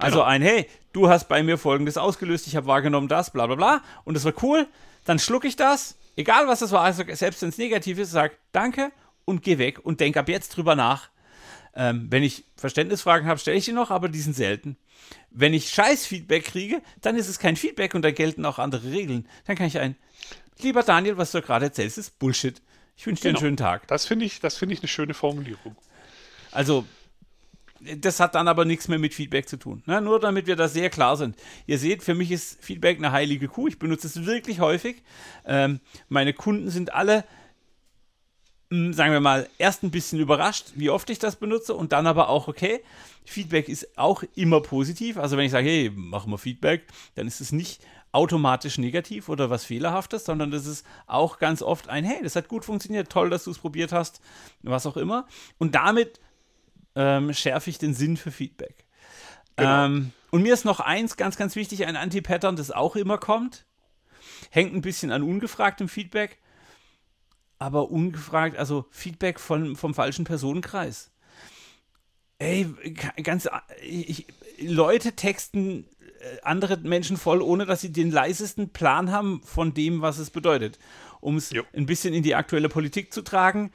Also genau. ein, hey, du hast bei mir Folgendes ausgelöst, ich habe wahrgenommen das, bla bla bla, und das war cool. Dann schlucke ich das, egal was das war, also selbst wenn es negativ ist, sage Danke und geh weg und denk ab jetzt drüber nach. Ähm, wenn ich Verständnisfragen habe, stelle ich die noch, aber die sind selten. Wenn ich Scheiß-Feedback kriege, dann ist es kein Feedback und da gelten auch andere Regeln. Dann kann ich ein, lieber Daniel, was du gerade erzählst, ist Bullshit. Ich wünsche dir genau. einen schönen Tag. Das finde ich, find ich eine schöne Formulierung. Also, das hat dann aber nichts mehr mit Feedback zu tun. Ne? Nur damit wir da sehr klar sind. Ihr seht, für mich ist Feedback eine heilige Kuh. Ich benutze es wirklich häufig. Ähm, meine Kunden sind alle, mh, hm, sagen wir mal, erst ein bisschen überrascht, wie oft ich das benutze und dann aber auch, okay, Feedback ist auch immer positiv. Also wenn ich sage, hey, machen wir Feedback, dann ist es nicht automatisch negativ oder was Fehlerhaftes, sondern das ist auch ganz oft ein, hey, das hat gut funktioniert, toll, dass du es probiert hast, was auch immer. Und damit ähm, schärfe ich den Sinn für Feedback. Genau. Ähm, und mir ist noch eins ganz, ganz wichtig, ein Anti-Pattern, das auch immer kommt. Hängt ein bisschen an ungefragtem Feedback, aber ungefragt, also Feedback von, vom falschen Personenkreis. Ey, ganz, ich, Leute texten äh, andere Menschen voll, ohne dass sie den leisesten Plan haben von dem, was es bedeutet. Um es ein bisschen in die aktuelle Politik zu tragen.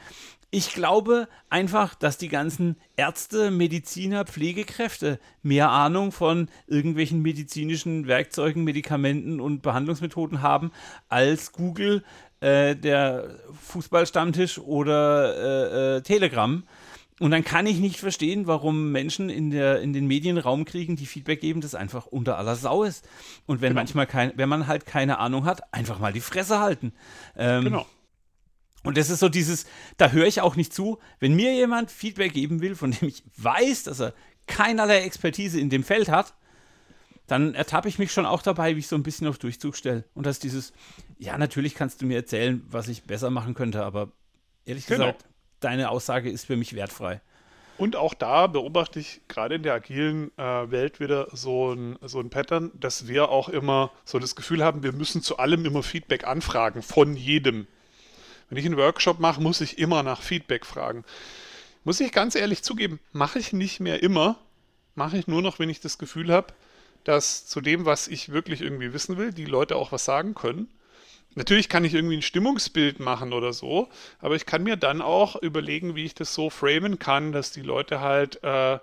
Ich glaube einfach, dass die ganzen Ärzte, Mediziner, Pflegekräfte mehr Ahnung von irgendwelchen medizinischen Werkzeugen, Medikamenten und Behandlungsmethoden haben als Google, äh, der Fußballstammtisch oder äh, äh, Telegram. Und dann kann ich nicht verstehen, warum Menschen in, der, in den Medien Raum kriegen, die Feedback geben, das einfach unter aller Sau ist. Und wenn genau. manchmal kein, wenn man halt keine Ahnung hat, einfach mal die Fresse halten. Ähm, genau. Und das ist so dieses, da höre ich auch nicht zu, wenn mir jemand Feedback geben will, von dem ich weiß, dass er keinerlei Expertise in dem Feld hat, dann ertappe ich mich schon auch dabei, wie ich so ein bisschen auf Durchzug stelle. Und das ist dieses, ja, natürlich kannst du mir erzählen, was ich besser machen könnte, aber ehrlich genau. gesagt, deine Aussage ist für mich wertfrei. Und auch da beobachte ich gerade in der agilen äh, Welt wieder so ein, so ein Pattern, dass wir auch immer so das Gefühl haben, wir müssen zu allem immer Feedback anfragen, von jedem. Wenn ich einen Workshop mache, muss ich immer nach Feedback fragen. Muss ich ganz ehrlich zugeben, mache ich nicht mehr immer, mache ich nur noch, wenn ich das Gefühl habe, dass zu dem, was ich wirklich irgendwie wissen will, die Leute auch was sagen können. Natürlich kann ich irgendwie ein Stimmungsbild machen oder so, aber ich kann mir dann auch überlegen, wie ich das so framen kann, dass die Leute halt, äh,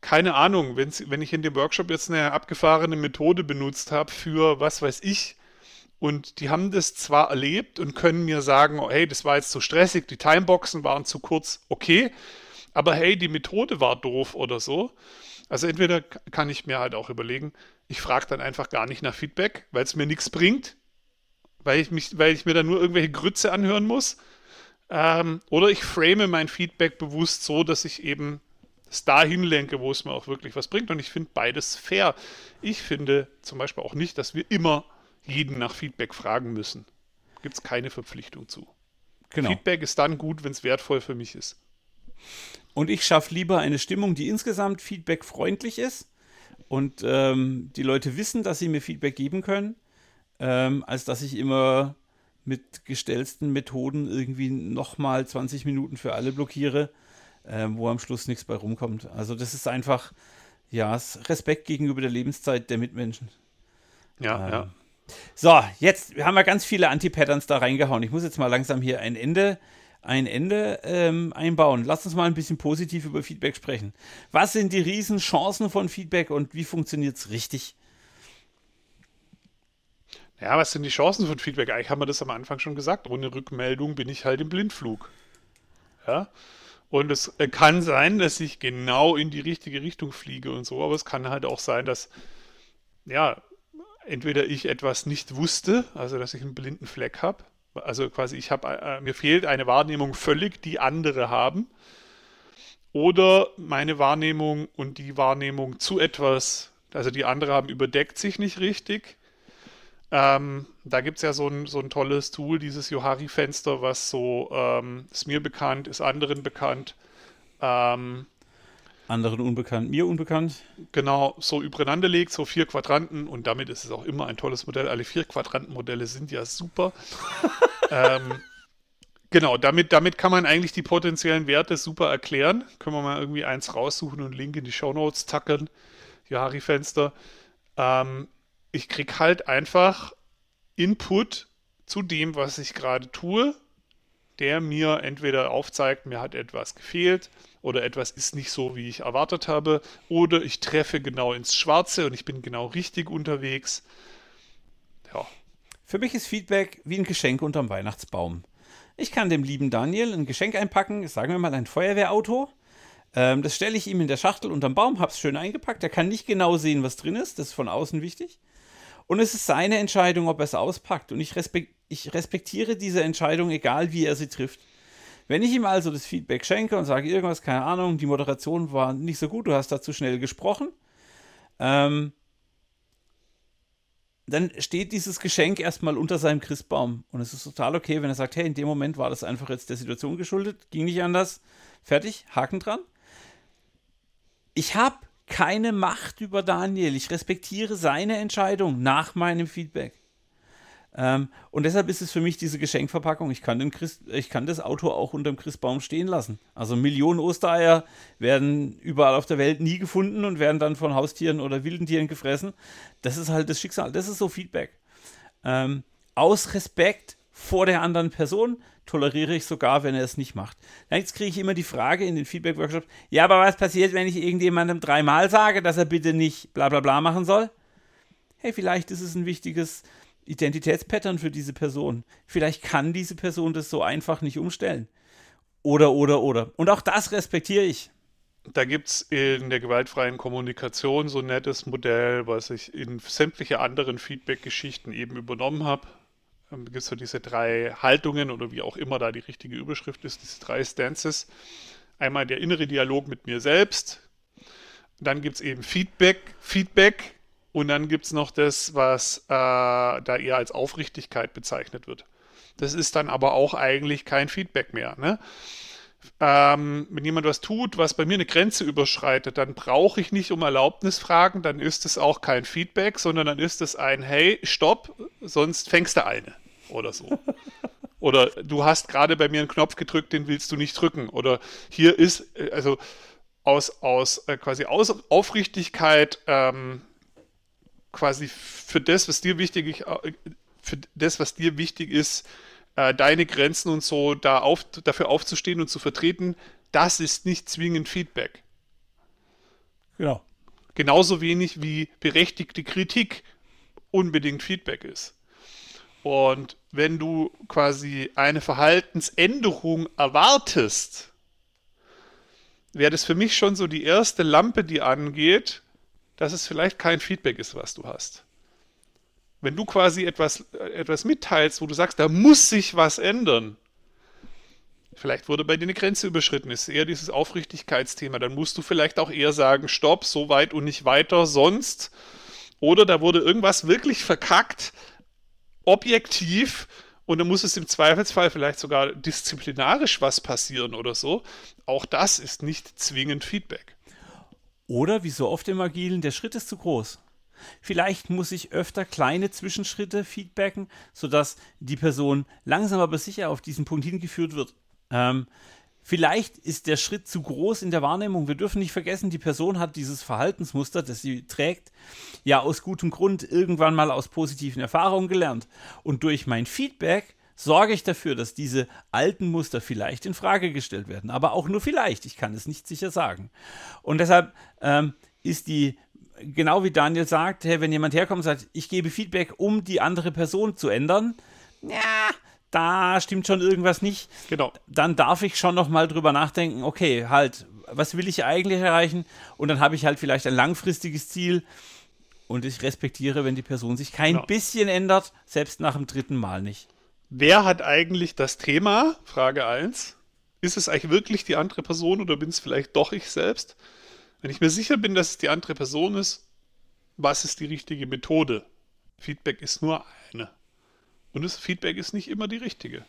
keine Ahnung, wenn ich in dem Workshop jetzt eine abgefahrene Methode benutzt habe für was weiß ich, und die haben das zwar erlebt und können mir sagen, oh, hey, das war jetzt zu stressig, die Timeboxen waren zu kurz, okay, aber hey, die Methode war doof oder so. Also entweder kann ich mir halt auch überlegen, ich frage dann einfach gar nicht nach Feedback, weil es mir nichts bringt weil ich, mich, weil ich mir dann nur irgendwelche Grütze anhören muss. Ähm, oder ich frame mein Feedback bewusst so, dass ich eben es dahin lenke, wo es mir auch wirklich was bringt. Und ich finde beides fair. Ich finde zum Beispiel auch nicht, dass wir immer jeden nach Feedback fragen müssen. Gibt es keine Verpflichtung zu. Genau. Feedback ist dann gut, wenn es wertvoll für mich ist. Und ich schaffe lieber eine Stimmung, die insgesamt feedbackfreundlich ist und ähm, die Leute wissen, dass sie mir Feedback geben können ähm, als dass ich immer mit gestellten Methoden irgendwie nochmal 20 Minuten für alle blockiere, äh, wo am Schluss nichts bei rumkommt. Also das ist einfach, ja, Respekt gegenüber der Lebenszeit der Mitmenschen. Ja, ähm, ja. So, jetzt haben wir ganz viele Anti-Patterns da reingehauen. Ich muss jetzt mal langsam hier ein Ende, ein Ende ähm, einbauen. Lass uns mal ein bisschen positiv über Feedback sprechen. Was sind die Riesenchancen von Feedback und wie funktioniert es richtig? Ja, was sind die Chancen von Feedback? Eigentlich haben wir das am Anfang schon gesagt. Ohne Rückmeldung bin ich halt im Blindflug. Ja. Und es kann sein, dass ich genau in die richtige Richtung fliege und so, aber es kann halt auch sein, dass ja, entweder ich etwas nicht wusste, also dass ich einen blinden Fleck habe, also quasi ich habe, äh, mir fehlt eine Wahrnehmung völlig, die andere haben, oder meine Wahrnehmung und die Wahrnehmung zu etwas, also die andere haben, überdeckt sich nicht richtig. Ähm, da gibt es ja so ein, so ein tolles Tool, dieses Johari-Fenster, was so ähm, ist mir bekannt, ist anderen bekannt. Ähm, anderen unbekannt, mir unbekannt. Genau, so übereinander legt, so vier Quadranten und damit ist es auch immer ein tolles Modell. Alle vier Quadrantenmodelle sind ja super. ähm, genau, damit, damit kann man eigentlich die potenziellen Werte super erklären. Können wir mal irgendwie eins raussuchen und Link in die Show Notes tackern. Johari-Fenster. Ähm, ich kriege halt einfach Input zu dem, was ich gerade tue, der mir entweder aufzeigt, mir hat etwas gefehlt oder etwas ist nicht so, wie ich erwartet habe, oder ich treffe genau ins Schwarze und ich bin genau richtig unterwegs. Ja. Für mich ist Feedback wie ein Geschenk unterm Weihnachtsbaum. Ich kann dem lieben Daniel ein Geschenk einpacken, sagen wir mal ein Feuerwehrauto. Ähm, das stelle ich ihm in der Schachtel unterm Baum, habe es schön eingepackt. Er kann nicht genau sehen, was drin ist. Das ist von außen wichtig. Und es ist seine Entscheidung, ob er es auspackt. Und ich, respekt, ich respektiere diese Entscheidung, egal wie er sie trifft. Wenn ich ihm also das Feedback schenke und sage irgendwas, keine Ahnung, die Moderation war nicht so gut, du hast da zu schnell gesprochen, ähm, dann steht dieses Geschenk erstmal unter seinem Christbaum. Und es ist total okay, wenn er sagt, hey, in dem Moment war das einfach jetzt der Situation geschuldet, ging nicht anders, fertig, Haken dran. Ich habe keine Macht über Daniel. Ich respektiere seine Entscheidung nach meinem Feedback. Ähm, und deshalb ist es für mich diese Geschenkverpackung. Ich kann, den Christ, ich kann das Auto auch unterm Christbaum stehen lassen. Also Millionen Ostereier werden überall auf der Welt nie gefunden und werden dann von Haustieren oder wilden Tieren gefressen. Das ist halt das Schicksal. Das ist so Feedback. Ähm, aus Respekt vor der anderen Person toleriere ich sogar, wenn er es nicht macht. Jetzt kriege ich immer die Frage in den Feedback-Workshops: Ja, aber was passiert, wenn ich irgendjemandem dreimal sage, dass er bitte nicht bla bla bla machen soll? Hey, vielleicht ist es ein wichtiges Identitätspattern für diese Person. Vielleicht kann diese Person das so einfach nicht umstellen. Oder, oder, oder. Und auch das respektiere ich. Da gibt es in der gewaltfreien Kommunikation so ein nettes Modell, was ich in sämtliche anderen Feedback-Geschichten eben übernommen habe. Da gibt es so diese drei Haltungen oder wie auch immer da die richtige Überschrift ist, diese drei Stances. Einmal der innere Dialog mit mir selbst. Dann gibt es eben Feedback. Feedback und dann gibt es noch das, was äh, da eher als Aufrichtigkeit bezeichnet wird. Das ist dann aber auch eigentlich kein Feedback mehr. Ne? Ähm, wenn jemand was tut, was bei mir eine Grenze überschreitet, dann brauche ich nicht um Erlaubnis fragen, dann ist es auch kein Feedback, sondern dann ist es ein Hey, stopp, sonst fängst du eine oder so. oder du hast gerade bei mir einen Knopf gedrückt, den willst du nicht drücken. Oder hier ist, äh, also aus, aus äh, quasi aus Aufrichtigkeit ähm, quasi für das, was dir wichtig ist, äh, für das, was dir wichtig ist, äh, deine Grenzen und so da auf, dafür aufzustehen und zu vertreten, das ist nicht zwingend Feedback. Genau. Genauso wenig wie berechtigte Kritik unbedingt Feedback ist. Und wenn du quasi eine Verhaltensänderung erwartest, wäre das für mich schon so die erste Lampe, die angeht, dass es vielleicht kein Feedback ist, was du hast. Wenn du quasi etwas, etwas mitteilst, wo du sagst, da muss sich was ändern, vielleicht wurde bei dir eine Grenze überschritten, ist eher dieses Aufrichtigkeitsthema, dann musst du vielleicht auch eher sagen, stopp, so weit und nicht weiter, sonst. Oder da wurde irgendwas wirklich verkackt, objektiv, und dann muss es im Zweifelsfall vielleicht sogar disziplinarisch was passieren oder so. Auch das ist nicht zwingend Feedback. Oder wie so oft im Agilen, der Schritt ist zu groß. Vielleicht muss ich öfter kleine Zwischenschritte feedbacken, sodass die Person langsam aber sicher auf diesen Punkt hingeführt wird. Ähm, vielleicht ist der Schritt zu groß in der Wahrnehmung. Wir dürfen nicht vergessen, die Person hat dieses Verhaltensmuster, das sie trägt, ja aus gutem Grund irgendwann mal aus positiven Erfahrungen gelernt. Und durch mein Feedback sorge ich dafür, dass diese alten Muster vielleicht in Frage gestellt werden. Aber auch nur vielleicht. Ich kann es nicht sicher sagen. Und deshalb ähm, ist die, genau wie Daniel sagt, hey, wenn jemand herkommt und sagt, ich gebe Feedback, um die andere Person zu ändern, ja, da stimmt schon irgendwas nicht. Genau. Dann darf ich schon noch mal drüber nachdenken, okay, halt, was will ich eigentlich erreichen? Und dann habe ich halt vielleicht ein langfristiges Ziel Und ich respektiere, wenn die Person sich kein genau. bisschen ändert, selbst nach dem dritten Mal nicht. Wer hat eigentlich das Thema? Frage 1. Ist es eigentlich wirklich die andere Person oder bin es vielleicht doch ich selbst? Wenn ich mir sicher bin, dass es die andere Person ist, was ist die richtige Methode? Feedback ist nur eine. Und das Feedback ist nicht immer die richtige.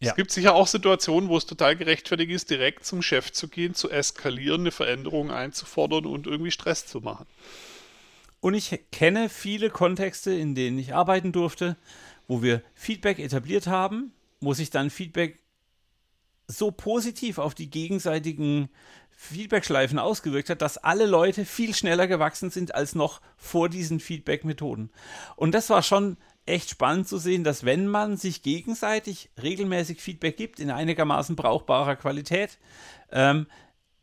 Ja. Es gibt sicher auch Situationen, wo es total gerechtfertigt ist, direkt zum Chef zu gehen, zu eskalieren, eine Veränderung einzufordern und irgendwie Stress zu machen. Und ich kenne viele Kontexte, in denen ich arbeiten durfte, wo wir Feedback etabliert haben, wo sich dann Feedback so positiv auf die gegenseitigen Feedback-Schleifen ausgewirkt hat, dass alle Leute viel schneller gewachsen sind als noch vor diesen Feedback-Methoden. Und das war schon echt spannend zu sehen, dass wenn man sich gegenseitig regelmäßig Feedback gibt in einigermaßen brauchbarer Qualität, ähm,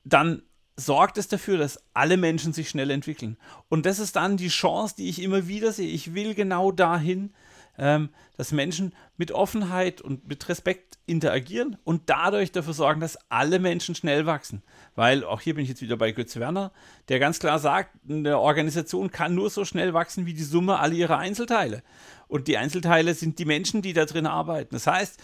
dann sorgt es dafür, dass alle Menschen sich schnell entwickeln. Und das ist dann die Chance, die ich immer wieder sehe. Ich will genau dahin, ähm, dass Menschen mit Offenheit und mit Respekt interagieren und dadurch dafür sorgen, dass alle Menschen schnell wachsen. Weil, auch hier bin ich jetzt wieder bei Götz Werner, der ganz klar sagt, eine Organisation kann nur so schnell wachsen wie die Summe all ihrer Einzelteile. Und die Einzelteile sind die Menschen, die da drin arbeiten. Das heißt,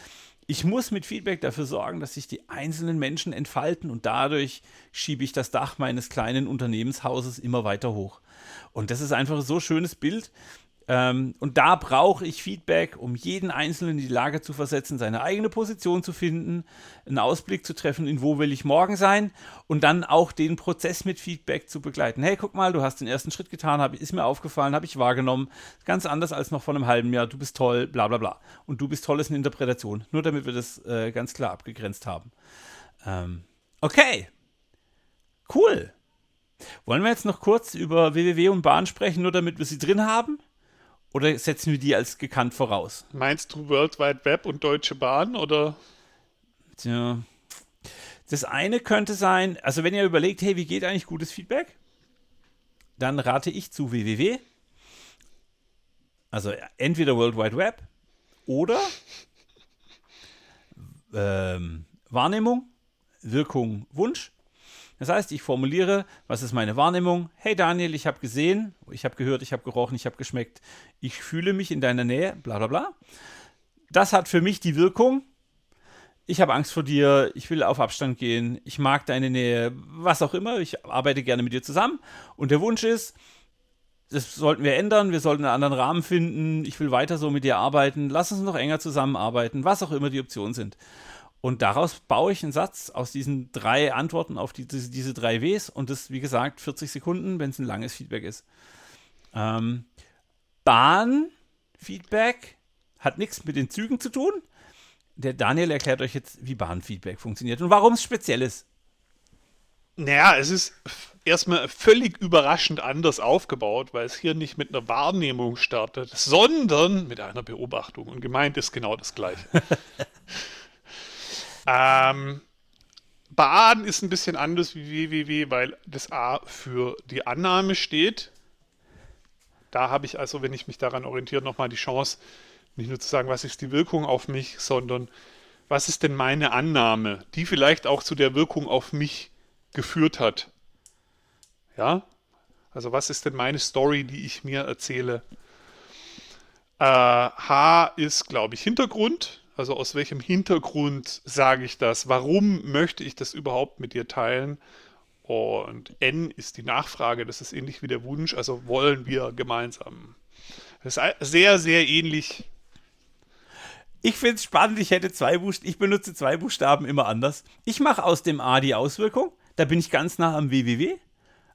ich muss mit Feedback dafür sorgen, dass sich die einzelnen Menschen entfalten und dadurch schiebe ich das Dach meines kleinen Unternehmenshauses immer weiter hoch. Und das ist einfach so schönes Bild, ähm, und da brauche ich Feedback, um jeden Einzelnen in die Lage zu versetzen, seine eigene Position zu finden, einen Ausblick zu treffen, in wo will ich morgen sein und dann auch den Prozess mit Feedback zu begleiten. Hey, guck mal, du hast den ersten Schritt getan, hab, ist mir aufgefallen, habe ich wahrgenommen. Ganz anders als noch vor einem halben Jahr. Du bist toll, bla bla bla. Und du bist toll ist eine Interpretation. Nur damit wir das äh, ganz klar abgegrenzt haben. Ähm, okay. Cool. Wollen wir jetzt noch kurz über WWW und Bahn sprechen, nur damit wir sie drin haben? Oder setzen wir die als gekannt voraus? Meinst du World Wide Web und Deutsche Bahn oder? Tja. Das eine könnte sein, also wenn ihr überlegt, hey, wie geht eigentlich gutes Feedback? Dann rate ich zu www. Also entweder World Wide Web oder ähm, Wahrnehmung, Wirkung, Wunsch das heißt, ich formuliere, was ist meine Wahrnehmung? Hey Daniel, ich habe gesehen, ich habe gehört, ich habe gerochen, ich habe geschmeckt, ich fühle mich in deiner Nähe, bla bla bla. Das hat für mich die Wirkung, ich habe Angst vor dir, ich will auf Abstand gehen, ich mag deine Nähe, was auch immer, ich arbeite gerne mit dir zusammen. Und der Wunsch ist, das sollten wir ändern, wir sollten einen anderen Rahmen finden, ich will weiter so mit dir arbeiten, lass uns noch enger zusammenarbeiten, was auch immer die Optionen sind. Und daraus baue ich einen Satz aus diesen drei Antworten auf die, diese, diese drei Ws und das, wie gesagt, 40 Sekunden, wenn es ein langes Feedback ist. Ähm, Bahnfeedback hat nichts mit den Zügen zu tun. Der Daniel erklärt euch jetzt, wie Bahnfeedback funktioniert und warum es speziell ist. Naja, es ist erstmal völlig überraschend anders aufgebaut, weil es hier nicht mit einer Wahrnehmung startet, sondern mit einer Beobachtung. Und gemeint ist genau das Gleiche. Ähm, Bahn ist ein bisschen anders wie www, weil das A für die Annahme steht. Da habe ich also, wenn ich mich daran orientiere, nochmal die Chance, nicht nur zu sagen, was ist die Wirkung auf mich, sondern was ist denn meine Annahme, die vielleicht auch zu der Wirkung auf mich geführt hat. Ja? Also was ist denn meine Story, die ich mir erzähle? Äh, H ist, glaube ich, Hintergrund. Also aus welchem Hintergrund sage ich das? Warum möchte ich das überhaupt mit dir teilen? Und N ist die Nachfrage, das ist ähnlich wie der Wunsch, also wollen wir gemeinsam. Das ist sehr, sehr ähnlich. Ich finde es spannend, ich hätte zwei Buchstaben, ich benutze zwei Buchstaben immer anders. Ich mache aus dem A die Auswirkung, da bin ich ganz nah am www.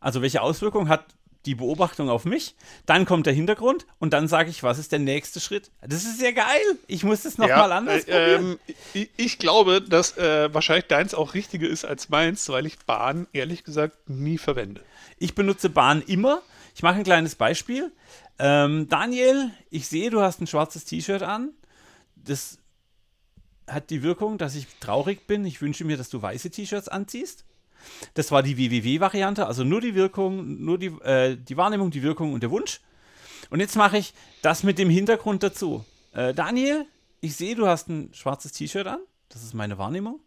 Also welche Auswirkung hat die Beobachtung auf mich, dann kommt der Hintergrund und dann sage ich, was ist der nächste Schritt? Das ist sehr geil. Ich muss das nochmal ja, anders äh, probieren. Ähm, ich, ich, glaube, dass äh, wahrscheinlich deins auch richtiger ist als meins, weil ich Bahn ehrlich gesagt nie verwende. Ich benutze Bahn immer. Ich mache ein kleines Beispiel. Ähm, Daniel, ich sehe, du hast ein schwarzes T-Shirt an. Das hat die Wirkung, dass ich traurig bin. Ich wünsche mir, dass du weiße T-Shirts anziehst. Das war die WWW-Variante, also nur die Wirkung, nur die, äh, die Wahrnehmung, die Wirkung und der Wunsch. Und jetzt mache ich das mit dem Hintergrund dazu. Äh, Daniel, ich sehe, du hast ein schwarzes T-Shirt an. Das ist meine Wahrnehmung.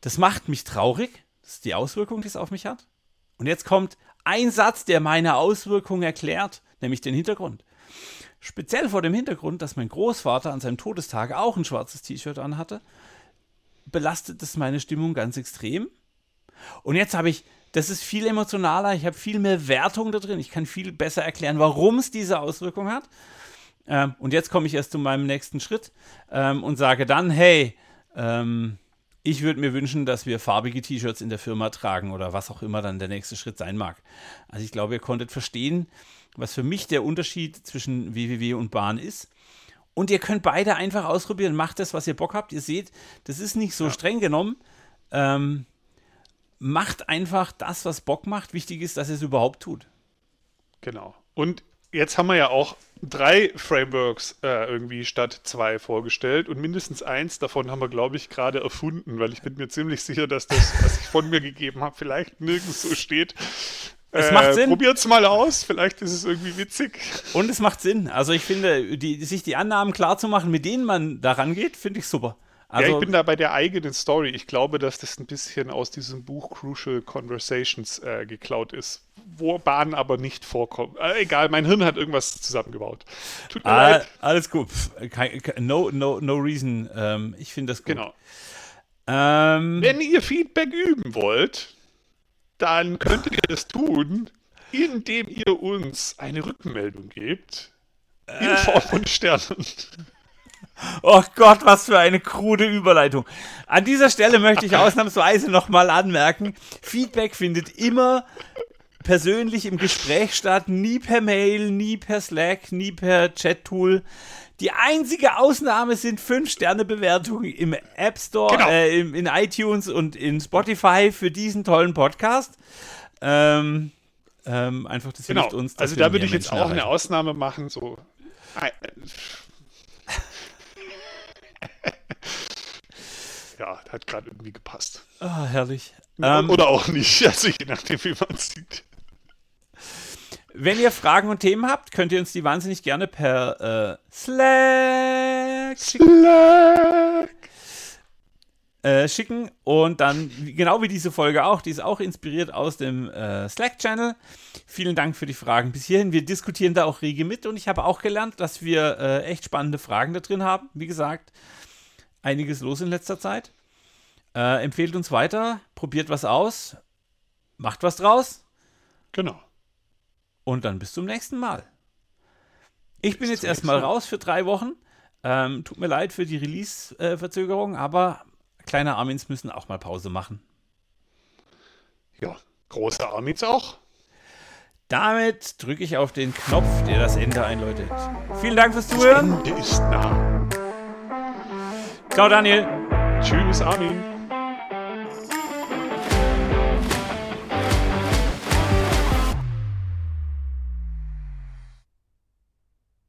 Das macht mich traurig. Das ist die Auswirkung, die es auf mich hat. Und jetzt kommt ein Satz, der meine Auswirkungen erklärt, nämlich den Hintergrund. Speziell vor dem Hintergrund, dass mein Großvater an seinem Todestag auch ein schwarzes T-Shirt anhatte, belastet es meine Stimmung ganz extrem. Und jetzt habe ich, das ist viel emotionaler, ich habe viel mehr Wertung da drin, ich kann viel besser erklären, warum es diese Auswirkung hat. Ähm, und jetzt komme ich erst zu meinem nächsten Schritt ähm, und sage dann, hey, ähm, ich würde mir wünschen, dass wir farbige T-Shirts in der Firma tragen oder was auch immer dann der nächste Schritt sein mag. Also ich glaube, ihr konntet verstehen, was für mich der Unterschied zwischen WWW und Bahn ist. Und ihr könnt beide einfach ausprobieren. Macht das, was ihr Bock habt. Ihr seht, das ist nicht so ja. streng genommen. Ähm, macht einfach das, was Bock macht. Wichtig ist, dass ihr es überhaupt tut. Genau. Und jetzt haben wir ja auch drei Frameworks äh, irgendwie statt zwei vorgestellt und mindestens eins davon haben wir, glaube ich, gerade erfunden, weil ich bin mir ziemlich sicher, dass das, was ich von mir gegeben habe, vielleicht nirgends so steht. Es äh, macht Sinn. Probiert's mal aus, vielleicht ist es irgendwie witzig. Und es macht Sinn. Also ich finde, die, sich die Annahmen klar zu machen, mit denen man daran geht, finde ich super. Also, ja, ich bin da bei der eigenen Story. Ich glaube, dass das ein bisschen aus diesem Buch Crucial Conversations äh, geklaut ist, wo Bahnen aber nicht vorkommen. Äh, egal, mein Hirn hat irgendwas zusammengebaut. Tut mir ah, leid. Alles gut. No, no, no reason. Ähm, ich finde das gut. Genau. Ähm, Wenn ihr Feedback üben wollt, dann könntet ihr das tun, indem ihr uns eine Rückmeldung gebt. In äh. Form von Sternen. Oh Gott, was für eine krude Überleitung. An dieser Stelle möchte ich ausnahmsweise nochmal anmerken, Feedback findet immer persönlich im Gespräch statt, nie per Mail, nie per Slack, nie per Chat-Tool. Die einzige Ausnahme sind 5-Sterne-Bewertungen im App Store, genau. äh, im, in iTunes und in Spotify für diesen tollen Podcast. Ähm, ähm, einfach, das genau. hilft uns. Also da würde ich jetzt auch erreichen. eine Ausnahme machen, so ja, hat gerade irgendwie gepasst. Ah, herrlich. Ähm, Oder auch nicht, also je nachdem, wie man es sieht. Wenn ihr Fragen und Themen habt, könnt ihr uns die wahnsinnig gerne per äh, Slack, Slack. Äh, schicken. Und dann, genau wie diese Folge auch, die ist auch inspiriert aus dem äh, Slack-Channel. Vielen Dank für die Fragen bis hierhin. Wir diskutieren da auch rege mit und ich habe auch gelernt, dass wir äh, echt spannende Fragen da drin haben. Wie gesagt, einiges los in letzter Zeit. Äh, empfehlt uns weiter, probiert was aus, macht was draus. Genau. Und dann bis zum nächsten Mal. Ich bin jetzt erstmal raus für drei Wochen. Ähm, tut mir leid für die Release-Verzögerung, aber kleine Armins müssen auch mal Pause machen. Ja, große Armins auch. Damit drücke ich auf den Knopf, der das Ende einläutet. Vielen Dank fürs Zuhören. Das Ende ist nah. Ciao, Daniel. Tschüss, Armin.